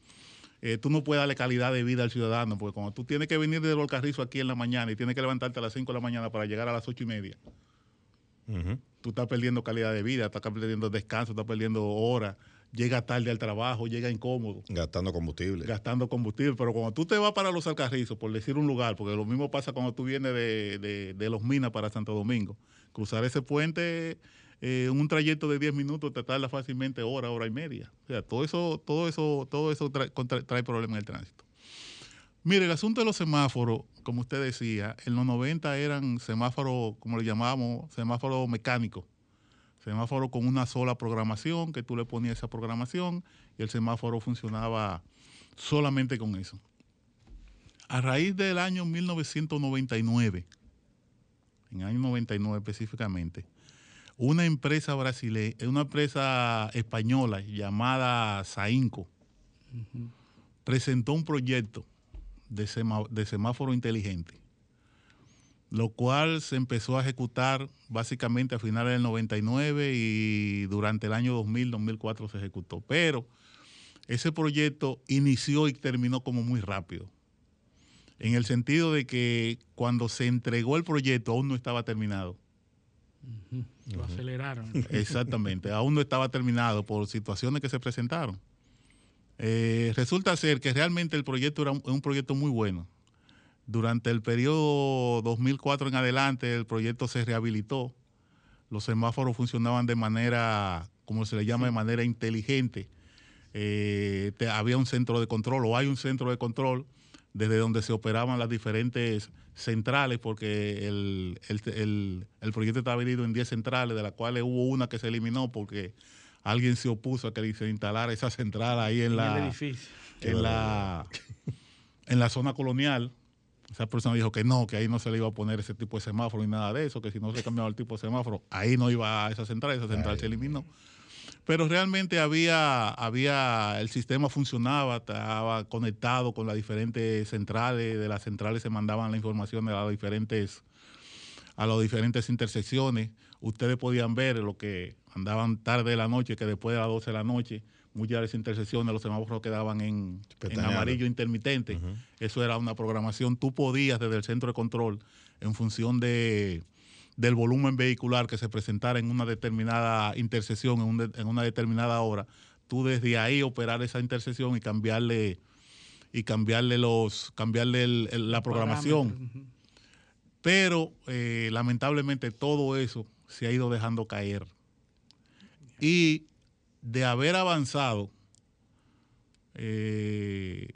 Eh, tú no puedes darle calidad de vida al ciudadano, porque cuando tú tienes que venir de Volcarrizo aquí en la mañana y tienes que levantarte a las 5 de la mañana para llegar a las 8 y media, tú estás perdiendo calidad de vida, estás perdiendo descanso, estás perdiendo horas llega tarde al trabajo, llega incómodo. Gastando combustible. Gastando combustible. Pero cuando tú te vas para los Alcarrizos, por decir un lugar, porque lo mismo pasa cuando tú vienes de, Los Minas para Santo Domingo, cruzar ese puente en eh, un trayecto de 10 minutos te tarda fácilmente hora, hora y media. O sea, todo eso, todo eso, todo eso trae, trae problemas en el tránsito. Mire, el asunto de los semáforos, como usted decía, en los 90 eran semáforos, como le llamábamos, semáforos mecánicos semáforo con una sola programación, que tú le ponías esa programación y el semáforo funcionaba solamente con eso. A raíz del año 1999, en el año 99 específicamente, una empresa brasileña, una empresa española llamada Sainco, presentó un proyecto de, de semáforo inteligente lo cual se empezó a ejecutar básicamente a finales del 99 y durante el año 2000, 2004 se ejecutó. Pero ese proyecto inició y terminó como muy rápido. En el sentido de que cuando se entregó el proyecto aún no estaba terminado. Lo aceleraron. Exactamente, aún no estaba terminado por situaciones que se presentaron. Eh, resulta ser que realmente el proyecto era un, un proyecto muy bueno. Durante el periodo 2004 en adelante, el proyecto se rehabilitó. Los semáforos funcionaban de manera, como se le llama, de manera inteligente. Eh, te- había un centro de control, o hay un centro de control, desde donde se operaban las diferentes centrales, porque el, el- el- el proyecto estaba dividido en 10 centrales, de las cuales hubo una que se eliminó porque alguien se opuso a que se instalara esa central ahí en En la el edificio. en la, en la zona colonial. Esa persona dijo que no, que ahí no se le iba a poner ese tipo de semáforo ni nada de eso, que si no se cambiaba el tipo de semáforo, ahí no iba a esa central, esa central se eliminó. Pero realmente había, había, el sistema funcionaba, estaba conectado con las diferentes centrales, de las centrales se mandaban la información a las diferentes, a las diferentes intersecciones. Ustedes podían ver lo que andaban tarde de la noche, que después de las 12 de la noche, muchas de las intersecciones, los semáforos quedaban en, amarillo intermitente. Eso era una programación. Tú podías desde el centro de control, en función de, del volumen vehicular que se presentara en una determinada intersección, en, un de- en una determinada hora, tú desde ahí operar esa intersección y cambiarle y cambiarle los cambiarle el- el- la programación. Pero eh, lamentablemente todo eso se ha ido dejando caer. Y de haber avanzado, eh,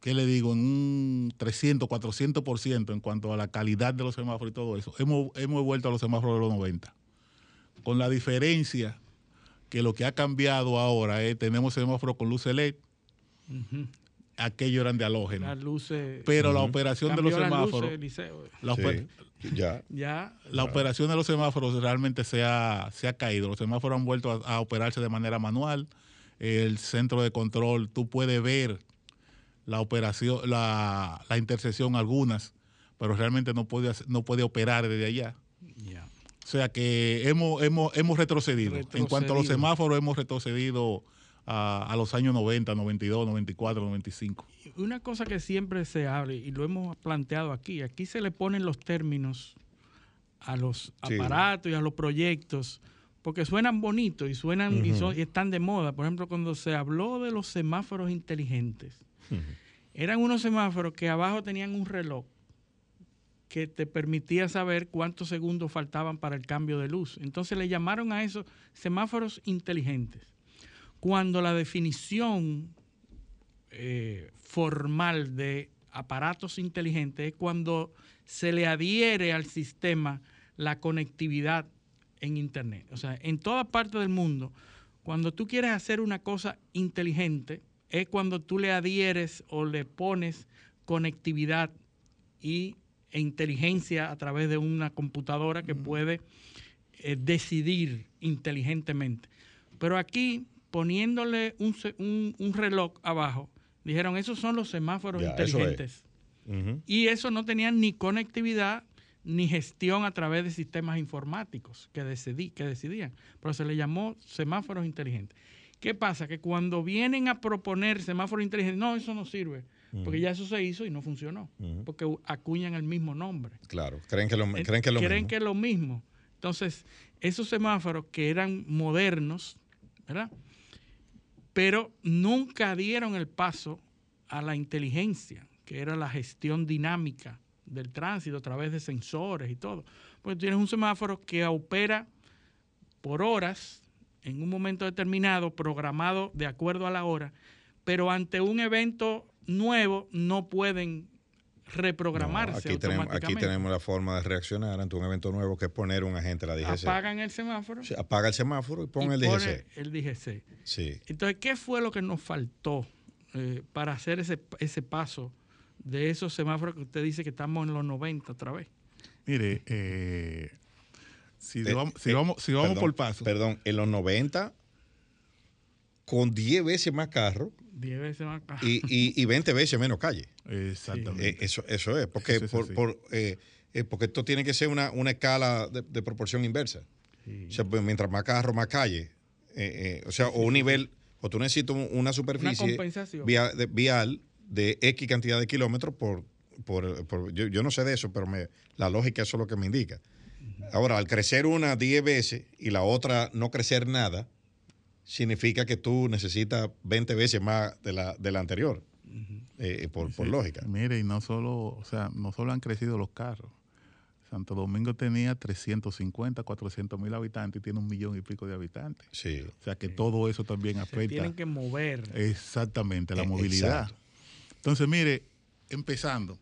¿qué le digo? En un 300, 400% en cuanto a la calidad de los semáforos y todo eso, hemos, hemos vuelto a los semáforos de los 90. Con la diferencia que lo que ha cambiado ahora es, tenemos semáforos con luces LED, Ujú. aquellos eran de halógeno. Las luces. Pero la operación de los cambió las luces, semáforos, la, Sí, ya. Ya. la operación de los semáforos realmente se ha, se ha caído. Los semáforos han vuelto a, a operarse de manera manual. El centro de control, tú puedes ver la operación, la, la intersección algunas, pero realmente no puede, no puede operar desde allá. ya. O sea que hemos, hemos, hemos retrocedido. En cuanto a los semáforos, hemos retrocedido a, a los años 90, 92, 94, 95. Una cosa que siempre se habla y lo hemos planteado aquí, aquí se le ponen los términos a los Sí. aparatos y a los proyectos porque suenan bonitos y suenan y, son- y están de moda. Por ejemplo, cuando se habló de los semáforos inteligentes, eran unos semáforos que abajo tenían un reloj que te permitía saber cuántos segundos faltaban para el cambio de luz. Entonces le llamaron a eso semáforos inteligentes. Cuando la definición eh, formal de aparatos inteligentes es cuando se le adhiere al sistema la conectividad en Internet. O sea, en toda parte del mundo, cuando tú quieres hacer una cosa inteligente, es cuando tú le adhieres o le pones conectividad y, e inteligencia a través de una computadora que puede eh, decidir inteligentemente. Pero aquí, poniéndole un, un- un reloj abajo, dijeron, esos son los semáforos Ya, eso es. inteligentes. Y eso no tenía ni conectividad ni gestión a través de sistemas informáticos que, decidí, que decidían. Pero se le llamó semáforos inteligentes. ¿Qué pasa? Que cuando vienen a proponer semáforos inteligentes, no, eso no sirve. Porque ya eso se hizo y no funcionó. Porque acuñan el mismo nombre. Claro, creen que, lo, Eh, creen que lo creen mismo. que es lo mismo. Entonces, esos semáforos que eran modernos, ¿verdad? Pero nunca dieron el paso a la inteligencia, que era la gestión dinámica del tránsito a través de sensores y todo. Pues tienes un semáforo que opera por horas en un momento determinado, programado de acuerdo a la hora, pero ante un evento nuevo no pueden reprogramarse No, aquí, tenemos, aquí tenemos la forma de reaccionar ante un evento nuevo que es poner un agente de la DGC. apagan el semáforo Sí, apaga el semáforo y pon y el pone DGC. el DGC. Sí. Entonces, ¿qué fue lo que nos faltó eh, para hacer ese, ese paso de esos semáforos que usted dice que estamos en los 90 otra vez? Mire, eh, si, Eh, vamos, si eh, vamos, si vamos perdón, por paso. Perdón, en los 90 con 10 veces más carros 10 veces más caro. y, y, y 20 veces menos calle. Exactamente. Eh, eso, eso es, porque, Eso es por, por, eh, eh, porque esto tiene que ser una, una escala de, de proporción inversa. Sí. O sea, pues, mientras más carro, más calle. Eh, eh, o sea, o un nivel, o tú necesitas un- una superficie compensación. via- de- vial de X cantidad de kilómetros por... por, por- yo, yo no sé de eso, pero me, la lógica eso es lo que me indica. Ahora, al crecer una 10 veces y la otra no crecer nada, significa que tú necesitas 20 veces más de la, de la anterior, eh, por, por lógica. Mire, y no solo, o sea, no solo han crecido los carros. Santo Domingo tenía 350, 400 mil habitantes y tiene un millón y pico de habitantes. Sí. O sea que todo eso también Se afecta. tienen que mover. Exactamente, la Eh, movilidad. exacto. Entonces, mire, empezando,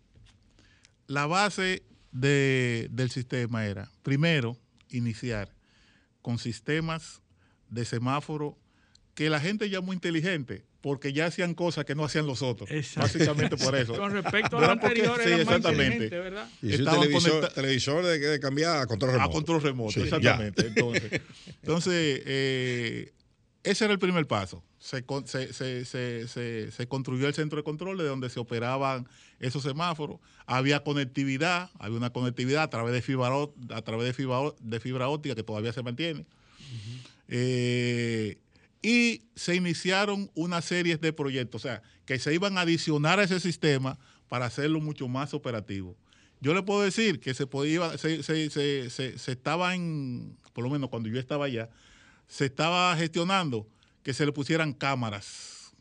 la base de- del sistema era, primero, iniciar con sistemas de semáforo que la gente llamó inteligente, porque ya hacían cosas que no hacían los otros. Exacto. Básicamente por eso. Con respecto a Porque- anteriores, sí, exactamente. inteligentes, ¿verdad? Y ese Estaban televisor, conecta- televisor de, de cambiar a control remoto. A control remoto, Sí, exactamente. *laughs* Entonces, entonces eh, ese era el primer paso. Se, con- se, se- se- se- se construyó el centro de control de donde se operaban esos semáforos. Había conectividad, había una conectividad a través de fibra, a través de fibra, ó- de fibra óptica que todavía se mantiene. Eh, y se iniciaron una serie de proyectos, o sea, que se iban a adicionar a ese sistema para hacerlo mucho más operativo. Yo le puedo decir que se podía, se, se, se, se- estaba en, por lo menos cuando yo estaba allá, se estaba gestionando que se le pusieran cámaras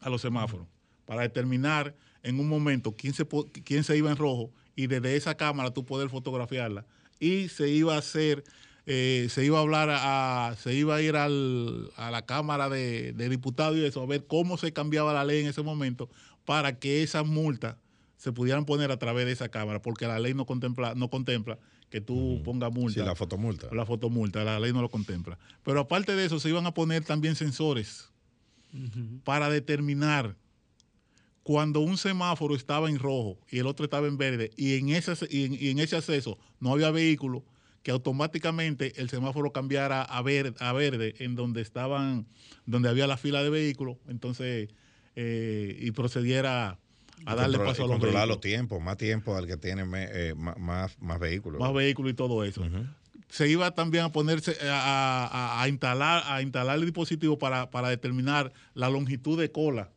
a los semáforos para determinar en un momento quién se, quién se iba en rojo y desde esa cámara tú poder fotografiarla y se iba a hacer eh, se iba a hablar a, se iba a ir al- a la cámara de, de diputados y eso a ver cómo se cambiaba la ley en ese momento para que esas multas se pudieran poner a través de esa cámara porque la ley no contempla no contempla que tú pongas multa Sí, la fotomulta. la fotomulta, la ley no lo contempla. Pero aparte de eso, se iban a poner también sensores para determinar cuando un semáforo estaba en rojo y el otro estaba en verde y en ese, y en, y en ese acceso no había vehículo, que automáticamente el semáforo cambiara a, ver, a verde en donde estaban, donde había la fila de vehículos, entonces, eh, y procediera a darle paso a los controlar los tiempos, más tiempo al que tiene eh, más, más vehículos. más vehículos y todo eso. Se iba también a ponerse a, a- a instalar a instalar el dispositivo para, para determinar la longitud de cola.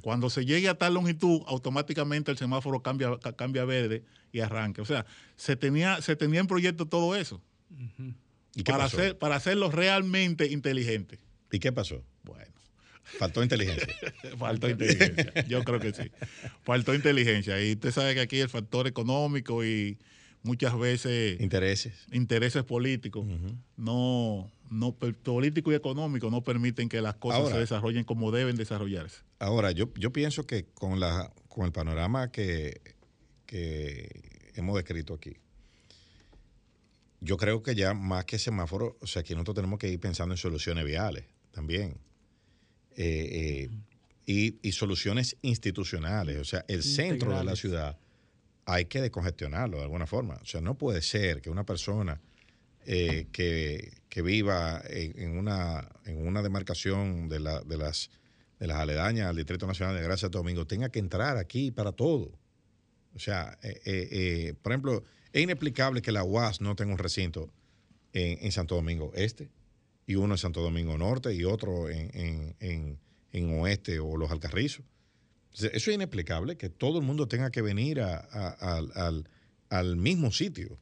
Cuando se llegue a tal longitud, automáticamente el semáforo cambia, ca- cambia a verde y arranque. O sea, se tenía, se tenía en proyecto todo eso ¿Y qué para, pasó? hacer, para hacerlo realmente inteligente. ¿Y qué pasó? Bueno, Faltó inteligencia. *laughs* faltó inteligencia. Yo creo que sí. Faltó inteligencia. Y usted sabe que aquí el factor económico y muchas veces Intereses. intereses políticos no, no per- político y económico no permiten que las cosas Ahora- se desarrollen como deben desarrollarse. Ahora, yo, yo pienso que con, la, con el panorama que, que hemos descrito aquí, yo creo que ya más que semáforo, o sea, aquí nosotros tenemos que ir pensando en soluciones viales también. Eh, eh, y, y soluciones institucionales. O sea, el centro de la ciudad hay que descongestionarlo de alguna forma. O sea, no puede ser que una persona eh, que, que viva en, en una, en una demarcación de, la- de las, de las aledañas al Distrito Nacional de Gracia Santo Domingo tenga que entrar aquí para todo. O sea, eh, eh, eh, por ejemplo, es inexplicable que la UAS no tenga un recinto en, en Santo Domingo Este y uno en Santo Domingo Norte y otro en, en- en- Oeste o Los Alcarrizos. Eso es inexplicable, que todo el mundo tenga que venir a- a- al, al- mismo sitio.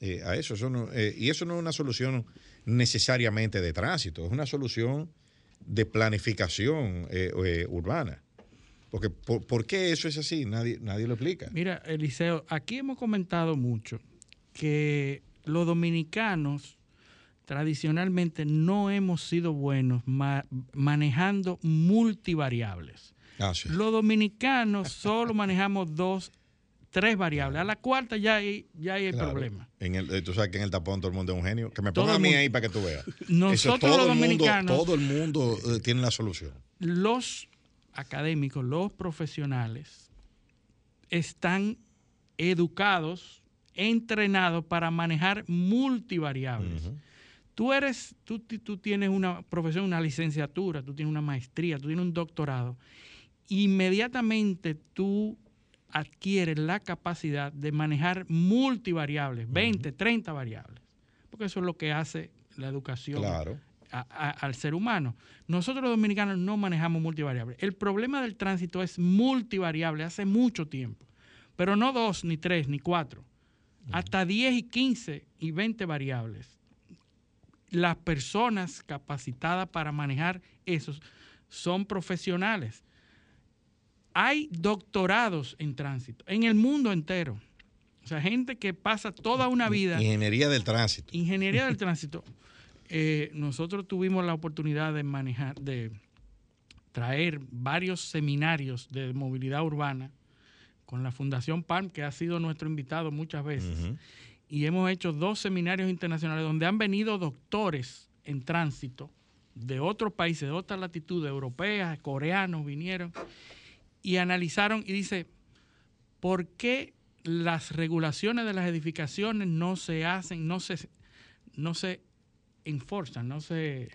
Eh, a eso, eso no- y eso no es una solución necesariamente de tránsito, es una solución de planificación eh, urbana. Porque por, ¿por qué eso es así? Nadie, nadie lo explica. Mira, Eliseo, aquí hemos comentado mucho que los dominicanos tradicionalmente no hemos sido buenos ma- manejando multivariables. Ah, sí. Los dominicanos solo manejamos dos, tres variables. A la cuarta ya hay, ya hay el Claro. problema. En el, eh, tú sabes que en el tapón todo el mundo es un genio. Que me Todo pongan a mí ahí para que tú veas. Nosotros todo los el mundo, dominicanos- todo el mundo eh, tiene la solución. Los académicos, los profesionales, están educados, entrenados para manejar multivariables. Tú eres, tú, tú tienes una profesión, una licenciatura, tú tienes una maestría, tú tienes un doctorado. Inmediatamente tú adquieres la capacidad de manejar multivariables, 20, 30 variables. Porque eso es lo que hace la educación al ser humano. Nosotros los dominicanos no manejamos multivariables. El problema del tránsito es multivariable hace mucho tiempo. Pero no dos, ni tres, ni cuatro. Hasta 10 y 15 y 20 variables. Las personas capacitadas para manejar esos son profesionales. Hay doctorados en tránsito en el mundo entero. O sea, gente que pasa toda una vida. Ingeniería del tránsito. Ingeniería del *laughs* tránsito. Eh, nosotros tuvimos la oportunidad de manejar, de traer varios seminarios de movilidad urbana con la Fundación PAN, que ha sido nuestro invitado muchas veces. Y hemos hecho dos seminarios internacionales donde han venido doctores en tránsito de otros países, de otras latitudes, europeas, coreanos, vinieron y analizaron y dice, ¿por qué las regulaciones de las edificaciones no se hacen, no se, no se enforzan, no se,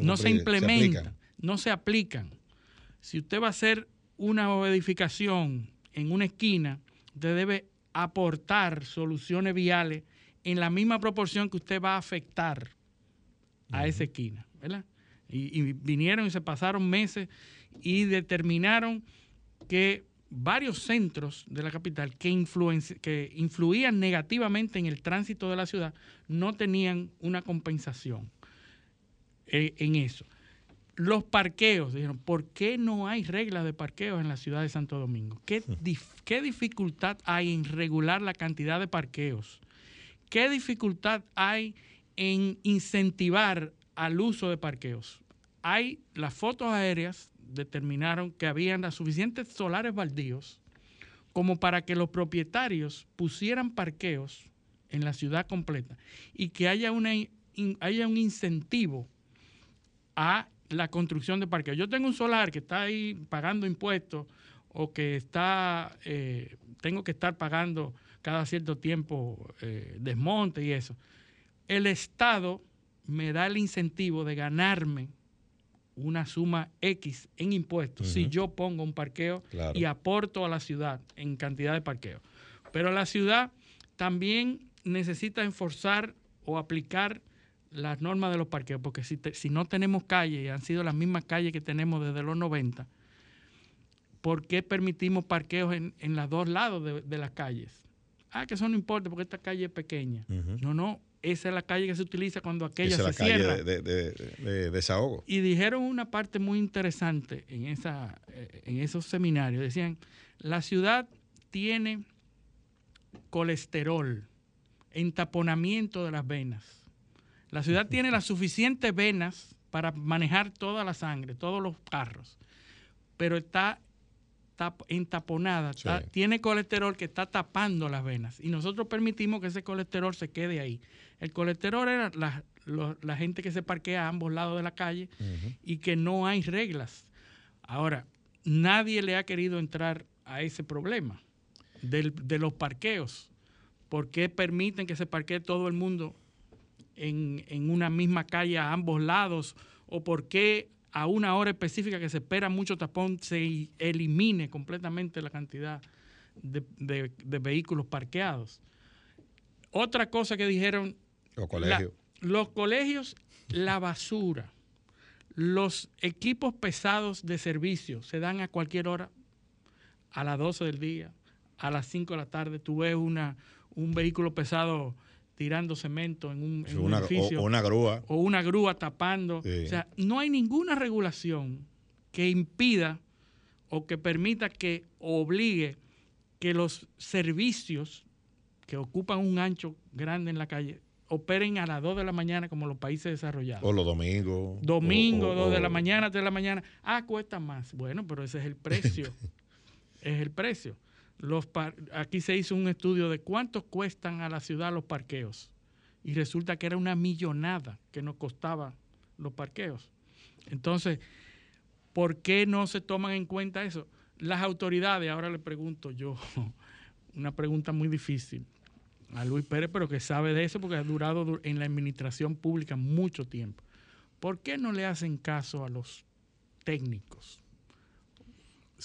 no se implementan, no se aplican? Si usted va a hacer una edificación en una esquina, usted debe aportar soluciones viales en la misma proporción que usted va a afectar a esa esquina, ¿verdad? y, vinieron y se pasaron meses y determinaron que varios centros de la capital que, que influían negativamente en el tránsito de la ciudad no tenían una compensación eh, en eso. Los parqueos, dijeron, ¿por qué no hay reglas de parqueos en la ciudad de Santo Domingo? ¿Qué, ¿Qué dificultad hay en regular la cantidad de parqueos? ¿Qué dificultad hay en incentivar al uso de parqueos? Hay las fotos aéreas determinaron que habían las suficientes solares baldíos como para que los propietarios pusieran parqueos en la ciudad completa y que haya, haya un incentivo a la construcción de parqueos. Yo tengo un solar que está ahí pagando impuestos o que está, eh, tengo que estar pagando cada cierto tiempo eh, desmonte y eso. El Estado me da el incentivo de ganarme una suma X en impuestos si yo pongo un parqueo y aporto a la ciudad en cantidad de parqueo. Pero la ciudad también necesita enforzar o aplicar las normas de los parqueos, porque si, si no tenemos calles, y han sido las mismas calles que tenemos desde los 90, ¿por qué permitimos parqueos en, en los dos lados de, las calles? Ah, que eso no importa porque esta calle es pequeña. No, no, esa es la calle que se utiliza cuando aquella esa es la calle De, de, desahogo. Y dijeron una parte muy interesante en, esa, eh, en esos seminarios. Decían, la ciudad tiene colesterol, entaponamiento de las venas. La ciudad tiene las suficientes venas para manejar toda la sangre, todos los carros, pero está, entaponada, tiene colesterol que está tapando las venas y nosotros permitimos que ese colesterol se quede ahí. El colesterol era la, gente que se parquea a ambos lados de la calle y que no hay reglas. Ahora, nadie le ha querido entrar a ese problema de los parqueos. ¿Por qué permiten que se parquee todo el mundo en, una misma calle a ambos lados o por qué a una hora específica que se espera mucho tapón se elimine completamente la cantidad de, vehículos parqueados. Otra cosa que dijeron... Los colegios. los colegios, la basura, los equipos pesados de servicio se dan a cualquier hora, a las 12 del día, a las 5 de la tarde. Tú ves una, un vehículo pesado tirando cemento en un, edificio. O, una grúa. O una grúa tapando. O sea, no hay ninguna regulación que impida o que permita que obligue que los servicios que ocupan un ancho grande en la calle operen a las 2 de la mañana como los países desarrollados. O los domingos. Domingo, 2 de la mañana, 3 de la mañana. Ah, cuesta más. Bueno, pero ese es el precio. *laughs* es el precio. Los aquí se hizo un estudio de cuánto cuestan a la ciudad los parqueos y resulta que era una millonada que nos costaba los parqueos. Entonces, ¿por qué no se toman en cuenta eso? Las autoridades, ahora le pregunto yo, *laughs* una pregunta muy difícil a Luis Pérez, pero que sabe de eso porque ha durado du- en la administración pública mucho tiempo. ¿Por qué no le hacen caso a los técnicos?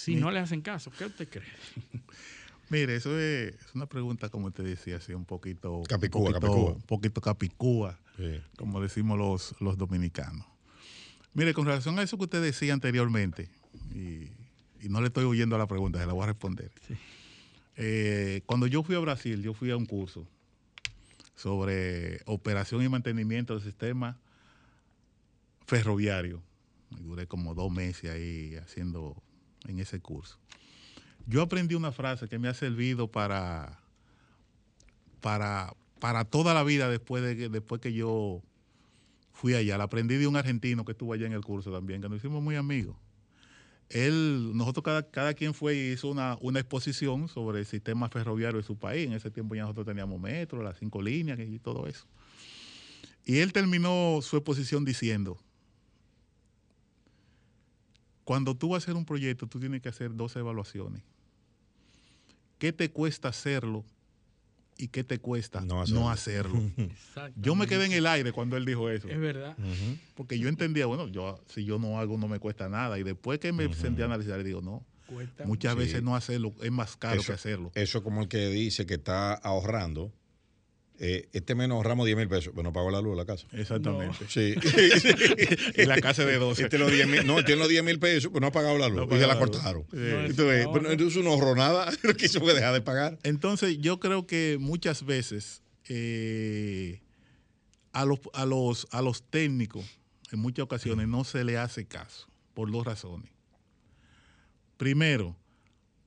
Si Mi- no le hacen caso, ¿qué usted cree? *laughs* Mire, eso es, es una pregunta, como usted decía, así un poquito Capicúa, un poquito, capicúa. un poquito capicúa, Sí. como decimos los, los dominicanos. Mire, con relación a eso que usted decía anteriormente, y, y no le estoy huyendo a la pregunta, se la voy a responder. Eh, cuando yo fui a Brasil, yo fui a un curso sobre operación y mantenimiento del sistema ferroviario. Duré como dos meses ahí haciendo en ese curso. Yo aprendí una frase que me ha servido para, para, para toda la vida después de que, después que yo fui allá. La aprendí de un argentino que estuvo allá en el curso también, que nos hicimos muy amigos. Él, nosotros cada, cada quien fue y hizo una, una exposición sobre el sistema ferroviario de su país. En ese tiempo ya nosotros teníamos metro, las cinco líneas y todo eso. Y él terminó su exposición diciendo, cuando tú vas a hacer un proyecto, tú tienes que hacer dos evaluaciones. ¿Qué te cuesta hacerlo y qué te cuesta No no hacerlo. *laughs* Yo me quedé en el aire cuando él dijo eso. Es verdad. Porque yo entendía, bueno, yo si yo no hago no me cuesta nada. Y después que me sentí a analizar, digo, no, Cuesta muchas Sí. veces no hacerlo es más caro Eso- que hacerlo. Eso es como el que dice que está ahorrando. Eh, este mes nos ahorramos 10 mil pesos, pero no pagó la luz de la casa. Exactamente. Sí. *laughs* Y la casa de 12. Este los 10 mil, no, tiene los 10 mil pesos, pero no ha pagado la luz. No y se la cortaron. Sí. No, Entonces, no. entonces uno ahorró nada, *laughs* lo que hizo fue dejar de pagar. Entonces, yo creo que muchas veces eh, a, los, a, los, a los técnicos, en muchas ocasiones, no se le hace caso, por dos razones. Primero,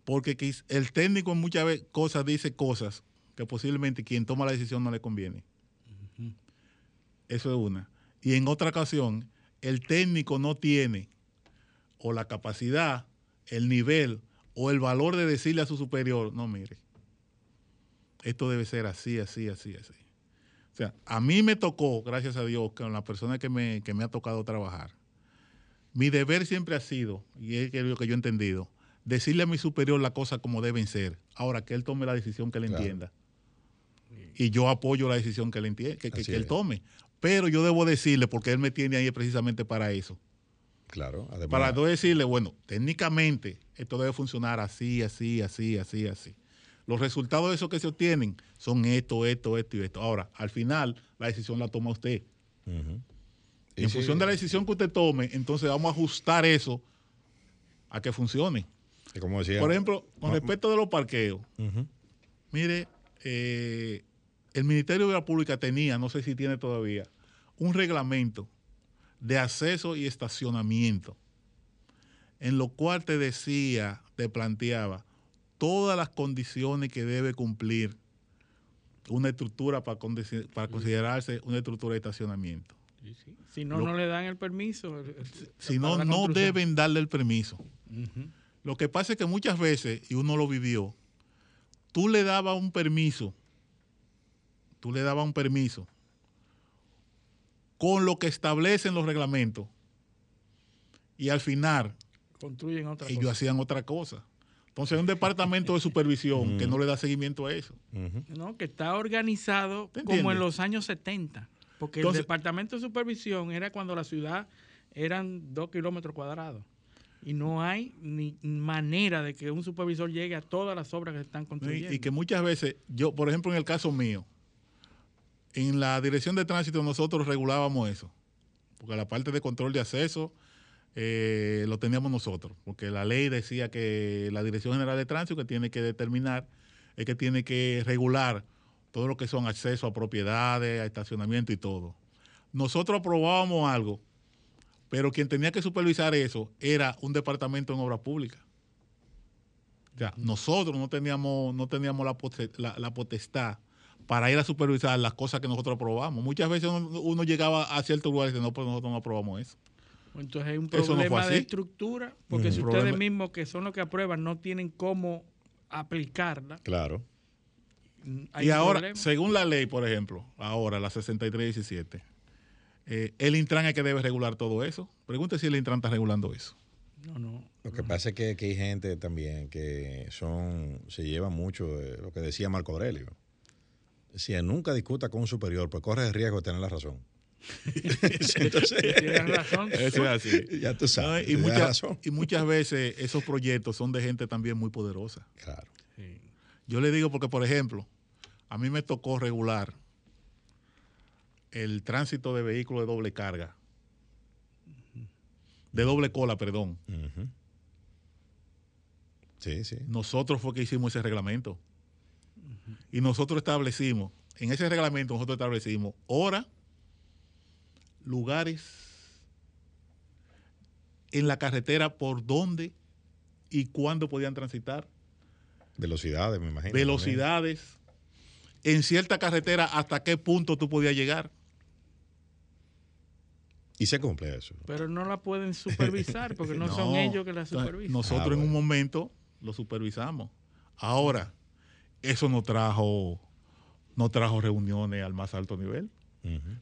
porque el técnico en muchas ve- cosas dice cosas que posiblemente quien toma la decisión no le conviene. Eso es una. Y en otra ocasión, el técnico no tiene o la capacidad, el nivel o el valor de decirle a su superior, no, mire, esto debe ser así, así, así, así. O sea, a mí me tocó, gracias a Dios, con la persona que me, que me ha tocado trabajar, mi deber siempre ha sido, y es lo que yo he entendido, decirle a mi superior las cosas como deben ser. Ahora, que él tome la decisión que él Claro. entienda. Y yo apoyo la decisión que él, entiende, que, que- Así que él es. tome. Pero yo debo decirle, porque él me tiene ahí precisamente para eso. Claro, además. Para no decirle, bueno, técnicamente esto debe funcionar así, así, así, así, así. Los resultados de eso que se obtienen son esto, esto, esto y esto. Ahora, al final, la decisión la toma usted. En función de la decisión que usted tome, entonces vamos a ajustar eso a que funcione. como decía, Por ejemplo, con respecto de los parqueos, mire, eh, el Ministerio de la Pública tenía, no sé si tiene todavía, un reglamento de acceso y estacionamiento, en lo cual te decía, te planteaba todas las condiciones que debe cumplir una estructura para, considerarse una estructura de estacionamiento. Si no, Lo- no le dan el permiso. el- el- Si no, no deben darle el permiso. Lo que pasa es que muchas veces, y uno lo vivió, tú le dabas un permiso, tú le dabas un permiso con lo que establecen los reglamentos y al final Construyen otra ellos cosa. hacían otra cosa. Entonces hay un departamento de supervisión que no le da seguimiento a eso. No, que está organizado ¿Te como en los años 70. Porque Entonces- el departamento de supervisión era cuando la ciudad eran dos kilómetros cuadrados. Y no hay ni manera de que un supervisor llegue a todas las obras que se están construyendo. Y, y que muchas veces, yo, por ejemplo, en el caso mío, en la dirección de tránsito nosotros regulábamos eso. Porque la parte de control de acceso eh, lo teníamos nosotros. Porque la ley decía que la Dirección General de Tránsito que tiene que determinar, es que tiene que regular todo lo que son acceso a propiedades, a estacionamiento y todo. Nosotros aprobábamos algo, pero quien tenía que supervisar eso era un departamento en obra pública. O sea, nosotros no teníamos, no teníamos la, pote- la- la potestad para ir a supervisar las cosas que nosotros aprobamos. Muchas veces uno, uno llegaba a ciertos lugares y dice, no, pues nosotros no aprobamos eso. Entonces hay un no problema de estructura, porque Ujú. si Problema- ustedes mismos, que son los que aprueban, no tienen cómo aplicarla, Claro. mm, hay y ahora, problema. según la ley, por ejemplo, ahora la 6317, eh, el Intran es que debe regular todo eso. Pregúntese si el Intran está regulando eso. No, no. Lo que pasa es que, que hay gente también que son se lleva mucho de lo que decía Marco Aurelio. si nunca discuta con un superior, pues corre el riesgo de tener la razón. *laughs* Entonces, tienes razón. Eso es así. Ya tú sabes. y, muchas, razón. y muchas veces esos proyectos son de gente también muy poderosa. Claro. Sí. Yo le digo porque, por ejemplo, a mí me tocó regular el tránsito de vehículos de doble carga. De doble cola, perdón. Sí, sí. Nosotros fue que hicimos ese reglamento. Y nosotros establecimos, en ese reglamento nosotros establecimos hora, lugares en la carretera por dónde y cuándo podían transitar, Velocidades, me imagino. velocidades, en cierta carretera hasta qué punto tú podías llegar. Y se cumple eso. Pero no la pueden *laughs* supervisar porque no, son ellos que la supervisan. Nosotros Ah, en un momento lo supervisamos. Ahora, eso no trajo, no trajo reuniones al más alto nivel.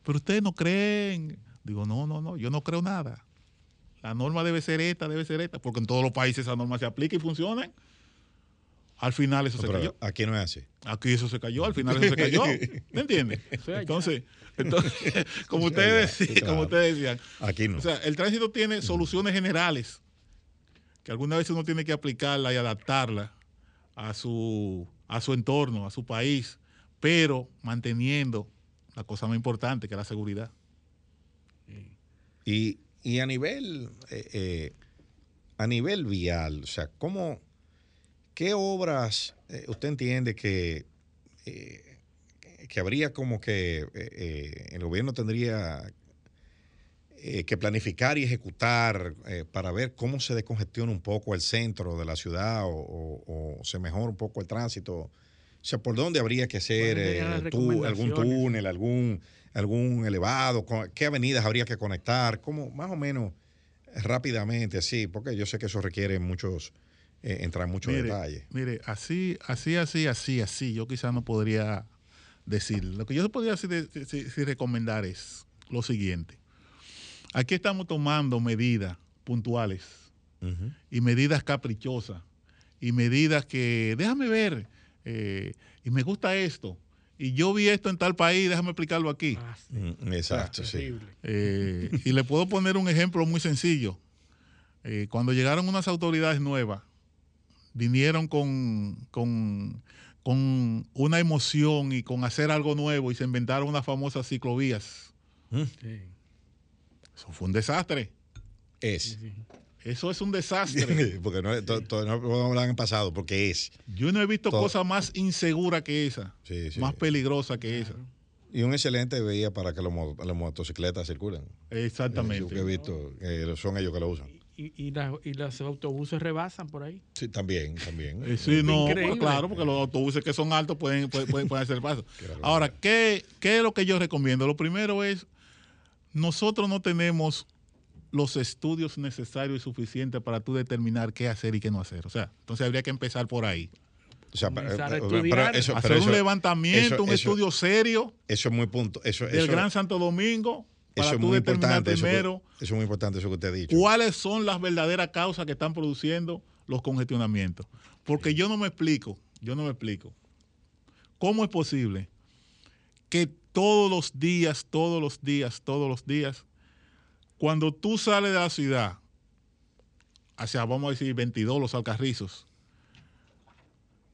Pero ustedes no creen. Digo, no, no, no, yo no creo nada. La norma debe ser esta, debe ser esta, porque en todos los países esa norma se aplica y funciona. Al final eso No, se cayó. aquí no es así. Aquí eso se cayó, al final eso se cayó. *laughs* ¿Me entiendes? Entonces, *laughs* entonces como ustedes sí, como ustedes decían, Aquí no. o sea, el tránsito tiene soluciones generales que algunas veces uno tiene que aplicarla y adaptarla a su, a su entorno, a su país, pero manteniendo la cosa más importante que es la seguridad. Y, y a nivel eh, eh, a nivel vial, o sea, ¿cómo, qué obras eh, usted entiende que, eh, que habría como que eh, el gobierno tendría que planificar y ejecutar para ver cómo se descongestiona un poco el centro de la ciudad o, o- o se mejora un poco el tránsito? O sea, ¿por dónde habría que hacer ¿Cuáles serían eh, las tú- algún túnel, algún, algún elevado? ¿Qué avenidas habría que conectar? ¿Cómo, más o menos rápidamente, así? Porque yo sé que eso requiere muchos, eh, entrar en muchos Mire, detalles. mire, así, así, así, así, así, yo quizás no podría decir. Lo que yo podría de- sí recomendar es lo siguiente. Aquí estamos tomando medidas puntuales y medidas caprichosas y medidas que, déjame ver, eh, y me gusta esto, y yo vi esto en tal país, déjame explicarlo aquí. Ah, sí, Mm, Exacto, sí. Eh, y le puedo poner un ejemplo muy sencillo. Eh, cuando llegaron unas autoridades nuevas, vinieron con, con, con una emoción y con hacer algo nuevo y se inventaron unas famosas ciclovías. Sí, Eso fue un desastre. Es. sí. Eso es un desastre. *laughs* porque no, to- to- no podemos hablar en pasado, porque es. Yo no he visto Todo. cosa más insegura que esa, Sí, sí. más peligrosa que esa. Y un excelente vía para que las motocicletas circulen. Exactamente. Yo que he visto, eh, son ellos que lo usan. Y, y, la- y los autobuses rebasan por ahí. Sí, también, también. Eh, sí, no, Increíble. pues, claro, porque los autobuses que son altos pueden, pueden, pueden- pueden hacer el paso. *laughs* Ahora, ¿qué, ¿qué es lo que yo recomiendo? Lo primero es, nosotros no tenemos los estudios necesarios y suficientes para tú determinar qué hacer y qué no hacer. O sea, entonces habría que empezar por ahí. O sea, Comenzar a pero- estudiar, pero eso, Hacer un eso- levantamiento, eso- un eso- estudio serio Eso es muy punto. Eso, del eso- Gran Santo Domingo para eso es muy importante. Eso, que- primero eso es muy importante eso que usted ha dicho. cuáles son las verdaderas causas que están produciendo los congestionamientos. Porque yo no me explico, yo no me explico. ¿Cómo es posible que todos los días, todos los días, todos los días, cuando tú sales de la ciudad, hacia, vamos a decir, 22, los Alcarrizos,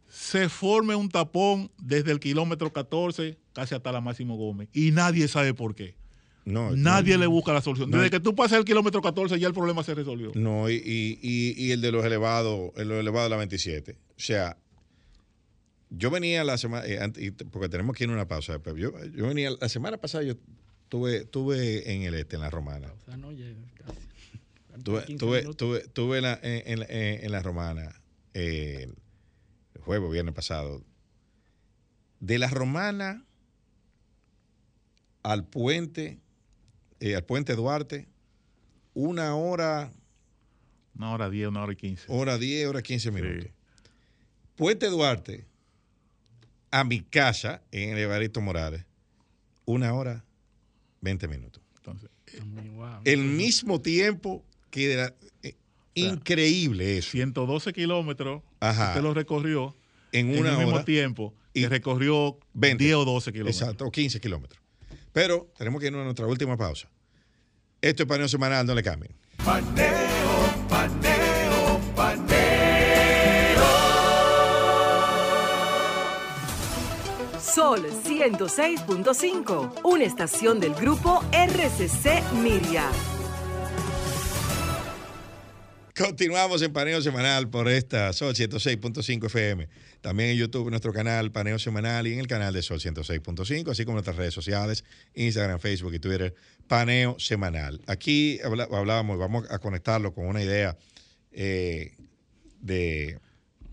se forme un tapón desde el kilómetro 14 casi hasta la Máximo Gómez y nadie sabe por qué. No, Nadie no, le busca la solución. no. Desde que tú pasas el kilómetro 14 ya el problema se resolvió. No, y, y- y- y el de los elevados, el de los elevados de la 27. O sea, yo venía la semana, eh, porque tenemos que ir a una pausa, pero yo, yo venía, la semana pasada yo tuve, tuve en el este, en la romana. O sea, no llega casi. Tuve, 15 tuve, minutos. tuve, tuve en, la, en, en- en la romana eh, el jueves viernes pasado. De la romana al puente, eh, al puente Duarte, una hora, Una hora 10, una hora y 15. hora 10, hora 15 minutos. Sí. Puente Duarte a mi casa en el Evaristo Morales, una hora 20 minutos. Entonces. El mismo tiempo que la- eh, increíble eso. 112 kilómetros, usted lo recorrió en en una el mismo tiempo y recorrió 20. 10 o 12 kilómetros. Exacto, o 15 kilómetros. Pero tenemos que irnos a nuestra última pausa. Esto es paneo semanal, no le cambien. Paneo, paneo, paneo. Sol 106.5, una estación del grupo RCC Miria. Continuamos en Paneo Semanal por esta Sol 106.5 FM. También en YouTube, nuestro canal Paneo Semanal y en el canal de Sol 106.5, así como nuestras redes sociales, Instagram, Facebook y Twitter, Paneo Semanal. Aquí hablábamos, vamos a conectarlo con una idea eh, de,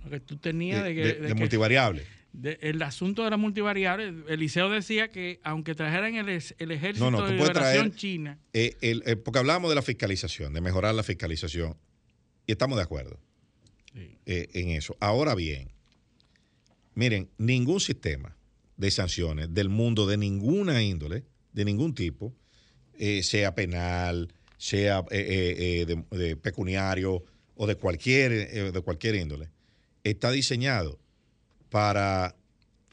que tú tenías de, de, que, de- de de que- multivariable. el asunto de la multivariable, Eliseo decía que aunque trajeran el, el ejército No, no, de liberación traer- china, Eh, el- eh, porque hablamos de la fiscalización, de mejorar la fiscalización, y estamos de acuerdo Sí. eh, en eso. Ahora bien, miren, ningún sistema de sanciones del mundo, de ninguna índole, de ningún tipo, eh, sea penal, sea eh, eh, de, de pecuniario o de cualquier, de cualquier índole, está diseñado para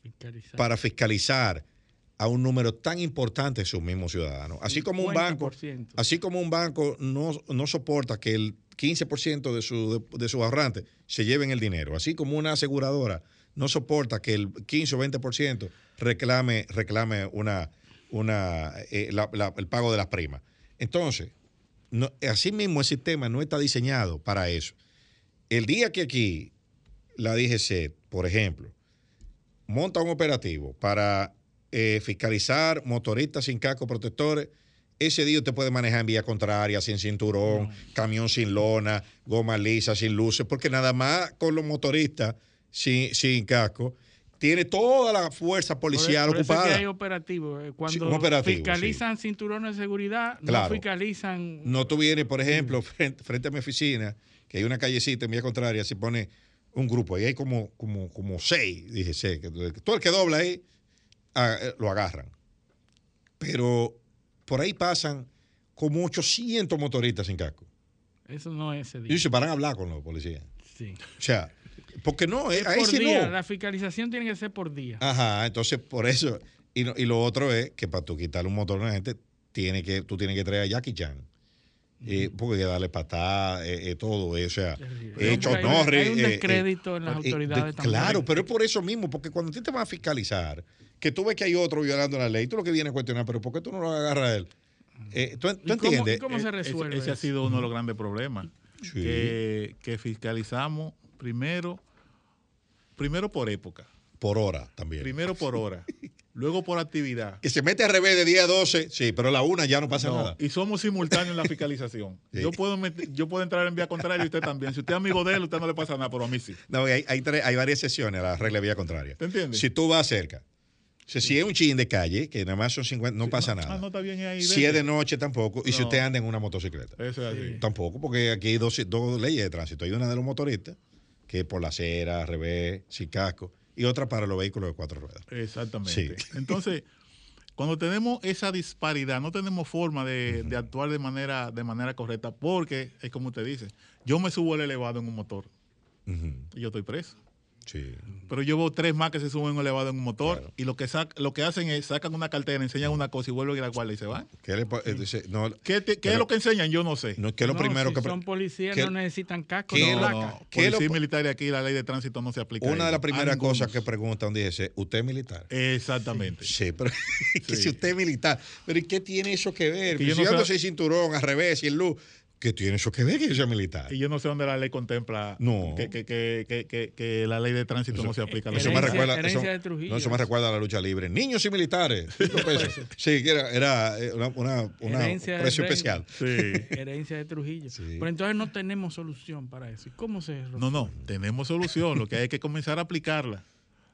fiscalizar. para fiscalizar a un número tan importante de sus mismos ciudadanos. Así como un banco, 50%. así como un banco no, no soporta que el 15% de, su, de, de sus ahorrantes se lleven el dinero, así como una aseguradora no soporta que el 15 o 20% reclame, reclame una, una, eh, el pago de las primas. Entonces, así mismo el sistema no está diseñado para eso. El día que aquí la DGC, por ejemplo, monta un operativo para eh, fiscalizar motoristas sin casco protectores, ese día usted puede manejar en vía contraria, sin cinturón, camión sin lona, goma lisa, sin luces, porque nada más con los motoristas sin, sin casco, tiene toda la fuerza policial por, por eso ocupada. que hay operativos. eh, Cuando operativo, fiscalizan cinturones de seguridad, Claro. no fiscalizan. No tú vienes, por ejemplo, frente, frente a mi oficina, que hay una callecita en vía contraria, se pone un grupo, ahí hay como, como, como seis, dije seis, todo el que dobla ahí ah, eh, lo agarran. Pero por ahí pasan como 800 motoristas sin casco. Eso no es ese Y día. se paran a hablar con los policías. Sí. O sea, porque no, eh, Es ahí por sí día. no. La fiscalización tiene que ser por día. Ajá, entonces por eso. Y, no- y lo otro es que para tú quitarle un motor a una gente, tiene que, tú tienes que traer a Jackie Chan. Eh, porque hay que darle patada, eh, eh, todo eso. O sea, eh, Hay- Chuck hay- un eh, eh, descrédito en las eh, autoridades de- también. Claro, pero es por eso mismo, porque cuando a ti te van a fiscalizar, que tú ves que hay otro violando la ley, tú lo que vienes a cuestionar, pero ¿por qué tú no lo agarras a él? Eh, ¿Tú, tú ¿Y cómo- entiendes? y cómo se resuelve Ese, ese ha sido uno de los grandes problemas. Sí. Que, que fiscalizamos primero, primero por época, Por hora también. primero por hora, *laughs* luego por actividad. Que se mete al revés de 10 a 12, sí, pero a la una ya no pasa No, nada. y somos simultáneos en la fiscalización. *laughs* Sí. Yo puedo met- yo puedo entrar en vía contraria y usted también. Si usted es amigo de él, usted no le pasa nada, pero a mí sí. No, hay, hay, tres- hay varias sesiones a la regla de vía contraria. ¿Te entiendes? Si tú vas cerca, o sea, si es un chin de calle, que nada más son 50, no pasa nada. Ah, no está bien ahí. si es de noche, tampoco. Y si usted anda en una motocicleta, Eso es así. tampoco, porque aquí hay dos, dos leyes de tránsito. Hay una de los motoristas, que es por la acera, al revés, sin casco, y otra para los vehículos de cuatro ruedas. Exactamente. Sí. Entonces, *laughs* cuando tenemos esa disparidad, no tenemos forma de, de actuar de manera, de manera correcta, porque es como usted dice, yo me subo al elevado en un motor y yo estoy preso. Sí. Pero yo veo tres más que se suben en un elevado en un motor Claro. y lo que, sac- lo que hacen es sacan una cartera, enseñan una cosa y vuelven a ir a la guardia y se van. ¿Qué, le po- dice, no, ¿Qué, te- qué Pero- es lo que enseñan? Yo no sé. no, ¿qué es lo No, primero si que... son policías, ¿qué- no necesitan casco qué placa. no, ¿Qué policía militar y aquí la ley de tránsito no se aplica. Una de las primeras cosas que preguntan, dice, ¿usted es militar? Exactamente. Sí, pero *laughs* que si usted es militar, pero ¿y qué tiene eso que ver? Que yo si no yo ando sé- sin cinturón, al revés, sin luz, ¿qué tiene eso que ver que yo sea militar? Y yo no sé dónde la ley contempla No. que, que, que, que, que- que la ley de tránsito no se aplica. a la Eso me Herencia- recuerda, eso, de Trujillo. no, eso me recuerda a la lucha libre. Niños y militares, sí, que era, era eh, una, una, una precio especial. Sí. *laughs* Herencia de Trujillo. Sí. Pero entonces no tenemos solución para eso. ¿Y cómo se resuelve? No, no, tenemos solución. Lo que hay que comenzar a aplicarla.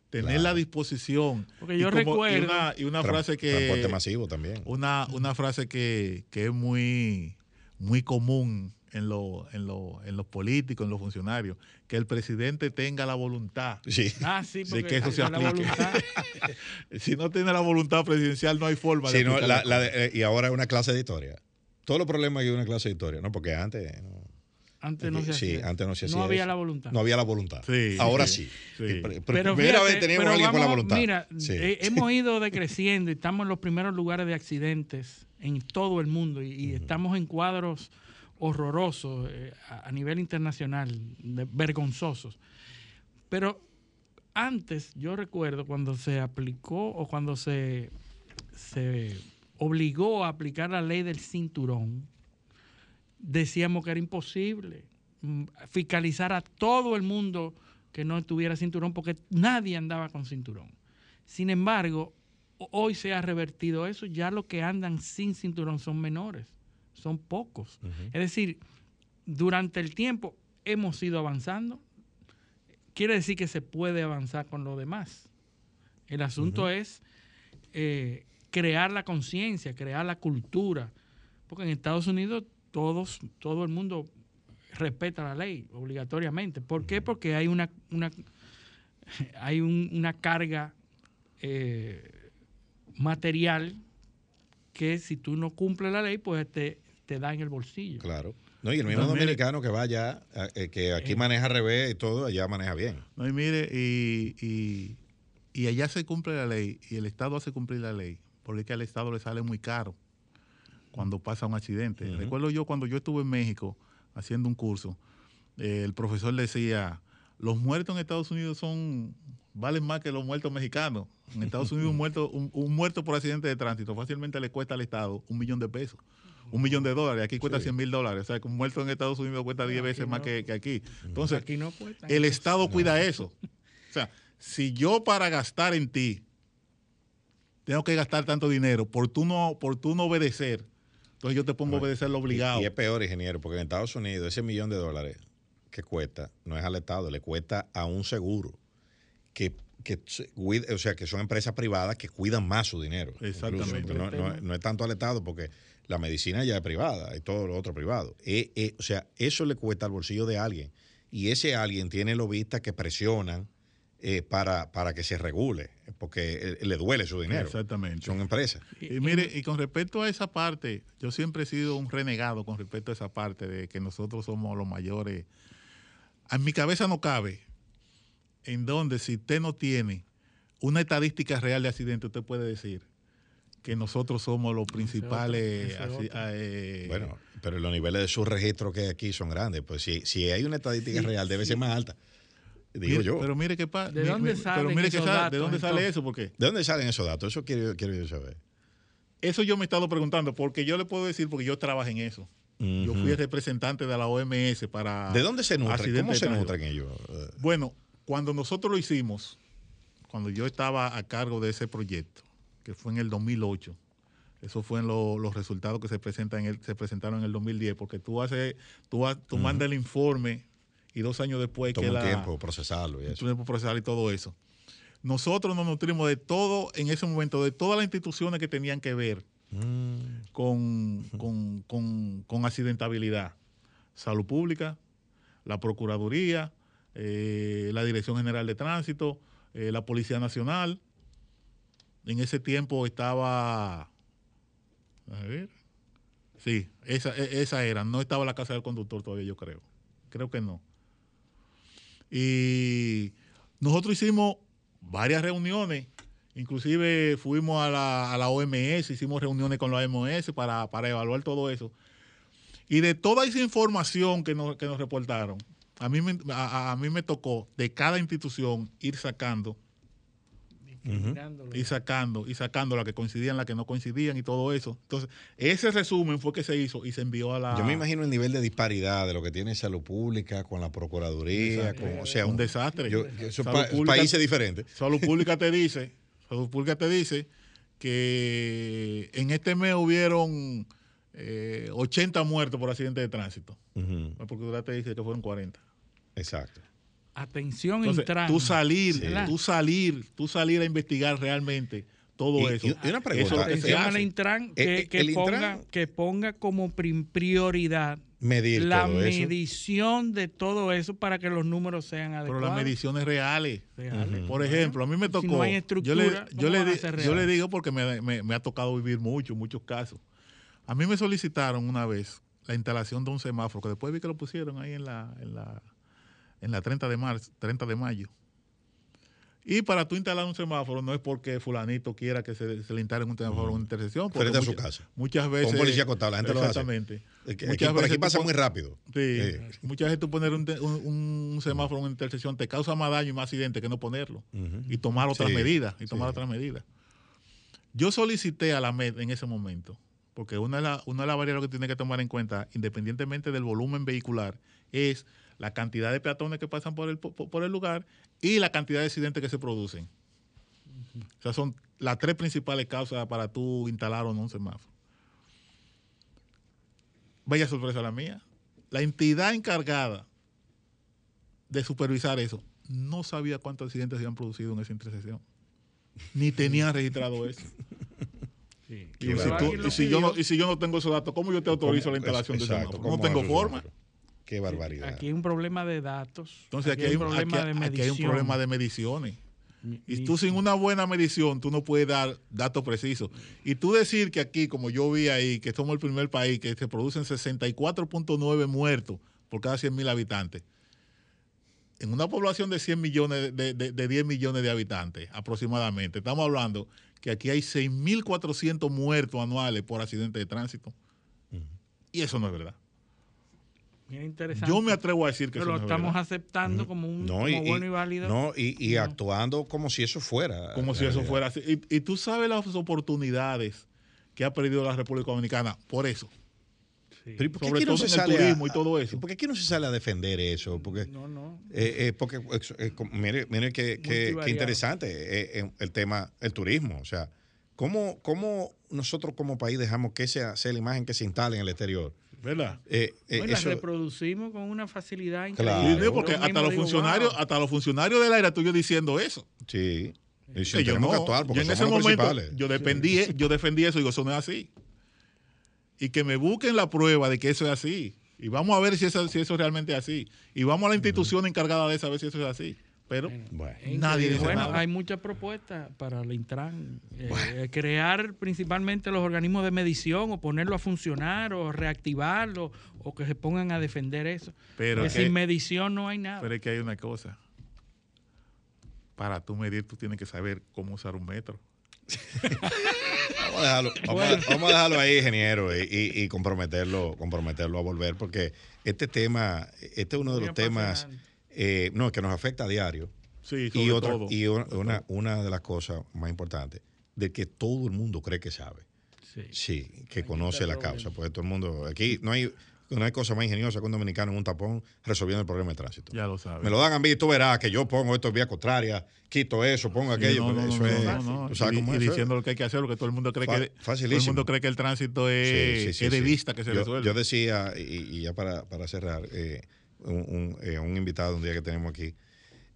Tener la disposición. Porque Y yo como- recuerdo- Y una, y una Tran- frase que. Transporte masivo también. Una, una frase que, que es muy, muy común en, lo- en, lo- en los políticos, en los funcionarios, que el presidente tenga la voluntad. Sí. Ah, sí, De porque que eso se aplique. *laughs* Si no tiene la voluntad presidencial, no hay forma de Sí, no, aplicar la- las la cosas. de- eh, y ahora es una clase de historia. Todos los problemas hay una clase de historia, ¿no? Porque antes, no. Antes no se sí, hacía. antes no se hacía No había eso. la voluntad. No había la voluntad. Sí, Ahora sí. Eh, Pero primera fíjate, vez teníamos pero a alguien con la voluntad. Mira, Sí. eh, hemos ido decreciendo y estamos en los primeros lugares de accidentes en todo el mundo y, y estamos en cuadros horrorosos eh, a, a nivel internacional, de- vergonzosos. Pero antes, yo recuerdo cuando se aplicó o cuando se, se obligó a aplicar la ley del cinturón, decíamos que era imposible mm, fiscalizar a todo el mundo que no tuviera cinturón porque nadie andaba con cinturón. Sin embargo, hoy se ha revertido eso, ya los que andan sin cinturón son menores, son pocos. Es decir, durante el tiempo hemos ido avanzando, quiere decir que se puede avanzar con lo demás. El asunto es eh, crear la conciencia, crear la cultura, porque en Estados Unidos todos, todo el mundo respeta la ley obligatoriamente. ¿Por qué? Porque hay una, una hay un- una carga eh, material que si tú no cumples la ley, pues te, te da en el bolsillo. Claro. No, y el mismo No, mire. dominicano que vaya, eh, que aquí maneja al revés y todo, allá maneja bien. No, y mire, y, y, y allá se cumple la ley y el Estado hace cumplir la ley, porque es que al Estado le sale muy caro cuando pasa un accidente. Recuerdo yo cuando yo estuve en México haciendo un curso, eh, el profesor decía, los muertos en Estados Unidos son valen más que los muertos mexicanos. En Estados Unidos un muerto, un, un muerto por accidente de tránsito fácilmente le cuesta al Estado un millón de pesos. Un millón de dólares, aquí cuesta Sí. 100 mil dólares. O sea, que un muerto en Estados Unidos cuesta 10 aquí veces más que, que aquí. Entonces, Aquí no cuesta. el Estado cuida eso. O sea, si yo para gastar en ti tengo que gastar tanto dinero por tú no, por tú no obedecer, entonces yo te pongo a obedecer lo obligado. Y, y es peor, ingeniero, porque en Estados Unidos ese millón de dólares que cuesta no es al Estado, le cuesta a un seguro que, que o sea, que son empresas privadas que cuidan más su dinero. Exactamente. Incluso. No, no- no es tanto al Estado porque la medicina ya es privada y todo lo otro privado. Eh, eh, o sea, eso le cuesta al bolsillo de alguien. Y ese alguien tiene lobistas que presionan eh, para, para que se regule, porque eh, le duele su dinero. Exactamente. Son empresas. Y mire, y con respecto a esa parte, yo siempre he sido un renegado con respecto a esa parte de que nosotros somos los mayores. En mi cabeza no cabe en donde si usted no tiene una estadística real de accidente, usted puede decir que nosotros somos los principales. ese otro. eh, Bueno, pero los niveles de subregistro que hay aquí son grandes. Pues si, si hay una estadística real, debe ser más alta. Digo mire, yo. Pero mire qué pasa. ¿De dónde Pero salen mire que esos sale- ¿De datos, dónde sale eso? ¿De dónde salen esos datos? Eso quiero, quiero yo saber. eso yo me he estado preguntando, porque yo le puedo decir, porque yo trabajo en eso. Yo fui el representante de la OMS para. ¿De dónde se nutren? accidentes ¿Cómo de se nutren ellos? Bueno, cuando nosotros lo hicimos, cuando yo estaba a cargo de ese proyecto, que fue en el 2008, eso fue en lo- los resultados que se presentan en el- se presentaron en el 2010, porque tú haces, tú, tú mandas el informe y dos años después Toma que un la tiempo procesarlo y eso. tiempo procesal y todo eso. Nosotros nos nutrimos de todo, en ese momento, de todas las instituciones que tenían que ver Mm, con, con- con- con accidentabilidad. Salud Pública, la Procuraduría, eh, la Dirección General de Tránsito, eh, la Policía Nacional. En ese tiempo estaba... A ver. Sí, esa, e- esa era. No estaba la Casa del Conductor todavía, yo creo. Creo que no. Y nosotros hicimos varias reuniones Inclusive fuimos a la, a la OMS, hicimos reuniones con la OMS para, para evaluar todo eso. Y de toda esa información que nos, que nos reportaron, a mí, me, a, a mí me tocó de cada institución ir sacando, Mirándolo. ir sacando, y sacando las que coincidían, las que no coincidían y todo eso. Entonces, ese resumen fue que se hizo y se envió a la... Yo me imagino el nivel de disparidad de lo que tiene salud pública con la procuraduría, con- o sea, un desastre. yo- son Salud pa- pública- países diferentes. Salud Pública te dice, Salud Pública te dice que en este mes hubieron eh, 80 muertos por accidente de tránsito. La Procuraduría te dice que fueron 40. Exacto. Atención Entonces, Intran. tú salir, Sí. tú salir, tú salir a investigar realmente todo Y- eso. y- una pregunta, Eso Atención a la Intran Eh, que, eh, que el ponga, Intran- que ponga como prim- prioridad Medir la todo eso. medición de todo eso para que los números sean Pero adecuados. las mediciones reales. Reales. Por ejemplo, a mí me Si tocó. no hay yo le, ¿cómo yo le yo le digo porque me, me- me ha tocado vivir mucho, muchos casos. A mí me solicitaron una vez la instalación de un semáforo, que después vi que lo pusieron ahí en la, en la, en la 30 de marzo, 30 de mayo. Y para tú instalar un semáforo no es porque fulanito quiera que se, se le instale un semáforo en una intersección. Frente a su casa. Muchas veces... un policía acostado, la gente lo hace. Exactamente. Es que Muchas aquí, por veces aquí tú pasa pon- muy rápido. Sí, Eh, muchas veces tú poner un, un- un semáforo en una intersección te causa más daño y más accidente que no ponerlo. Y tomar otras Sí, medidas. Y tomar sí. otras medidas. Yo solicité a la MED en ese momento, porque una de, la- una de las variables que tiene que tomar en cuenta, independientemente del volumen vehicular, es la cantidad de peatones que pasan por el, po- por el lugar y la cantidad de accidentes que se producen. O sea, son las tres principales causas para tú instalar o no un semáforo. Vaya sorpresa la mía. La entidad encargada de supervisar eso no sabía cuántos accidentes se habían producido en esa intersección. Ni *laughs* tenían registrado eso. Sí. Y, si tú- y yo no, y si yo no tengo esos datos, ¿cómo yo te autorizo la instalación de Exacto, semáforo? No ¿cómo tengo forma. semáforo? Qué barbaridad. Aquí hay un problema de datos. Entonces aquí, hay, un, aquí- aquí hay un problema de mediciones. Y tú sin una buena medición, tú no puedes dar datos precisos. Y tú decir que aquí, como yo vi ahí, que somos el primer país que se producen 64.9 muertos por cada 100 mil habitantes. En una población de 100 millones, de, de- de 10 millones de habitantes aproximadamente, estamos hablando que aquí hay 6.400 muertos anuales por accidentes de tránsito. Y eso no es verdad. Mira, interesante. Yo me atrevo a decir que Pero eso lo no es estamos verdad. aceptando como un No, como y, bueno y válido. no, y, y actuando como si eso fuera. como si eso fuera así. Y, y tú sabes las oportunidades que ha perdido la República Dominicana por eso. Sí. Pero ¿y por qué Sobre aquí no todo se en el sale a- turismo y todo eso. ¿Por qué aquí no se sale a defender eso? Porque, No, no. eh, eh, porque eh, mire, mire qué, qué- qué interesante el tema, el turismo. O sea, ¿cómo, cómo nosotros como país dejamos que esa sea la imagen que se instale en el exterior? ¿Verdad? Eh, eh, eso- reproducimos con una facilidad Claro. increíble. Sí, porque hasta los digo, funcionarios, wow. hasta los funcionarios del aire tuyo diciendo eso. sí. Y si Que yo no. que actuar porque yo en ese momento principales. yo defendí, yo defendí eso y digo, eso no es así. Y que me busquen la prueba de que eso es así. Y vamos a ver si eso, si eso realmente es así. Y vamos a la institución encargada de eso a ver si eso es así. Pero Bueno. Nadie dice bueno, nada. hay muchas propuestas para el Intran. Eh, crear principalmente los organismos de medición o ponerlo a funcionar o reactivarlo o que se pongan a defender eso. Pero que- sin medición no hay nada. Pero es que hay una cosa. Para tú medir, tú tienes que saber cómo usar un metro. Vamos a dejarlo, vamos a- vamos a dejarlo ahí, ingeniero, y, y- y comprometerlo, comprometerlo a volver, porque este tema, este es uno de Muy los temas. Eh, no, que nos afecta a diario. Sí, sobre Y, otra, todo. y una, una, una de las cosas más importantes, de que todo el mundo cree que sabe. Sí. Sí, que conoce la causa. bien. Porque todo el mundo, aquí no hay, no hay cosa más ingeniosa que un dominicano en un tapón resolviendo el problema de tránsito. Ya lo sabes. Me lo dan a mí, tú verás que yo pongo esto en vía contraria, quito eso, pongo Sí, aquello. no, eso no, es, no, no. sabes Y, cómo y es eso. diciendo lo que hay que hacer, porque todo el mundo cree Fa- que todo el mundo cree que el tránsito es, Sí, sí, sí, es de sí. vista que se yo, resuelve. yo decía, y, y ya para, para cerrar, eh, un, un, eh, un invitado un día que tenemos aquí,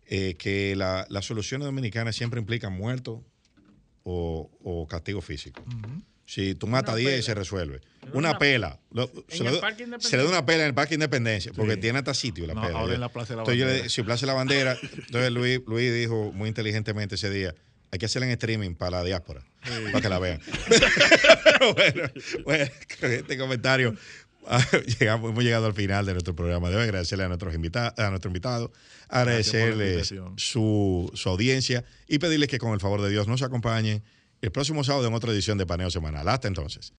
eh, que la- las soluciones dominicanas siempre implican muertos o, o castigo físico. Si tú matas a 10 pela. se resuelve. Una una- pela. Lo- se, le, da- Parque Independencia. se le da una pela en el Parque Independencia, porque Sí. tiene hasta sitio la No, pela. ahora en la Plaza de la entonces yo le- Bandera. si Plaza de la Bandera, entonces Luis, Luis dijo muy inteligentemente ese día, hay que hacerla en streaming para la diáspora, para que la vean. Pero *laughs* *laughs* bueno, bueno, con *laughs* este comentario *laughs* llegamos, hemos llegado al final de nuestro programa. Debo agradecerle a, nuestros invita- a nuestro invitado, agradecerles invitación. su, su audiencia y pedirles que con el favor de Dios nos acompañen el próximo sábado en otra edición de Paneo Semanal. Hasta entonces.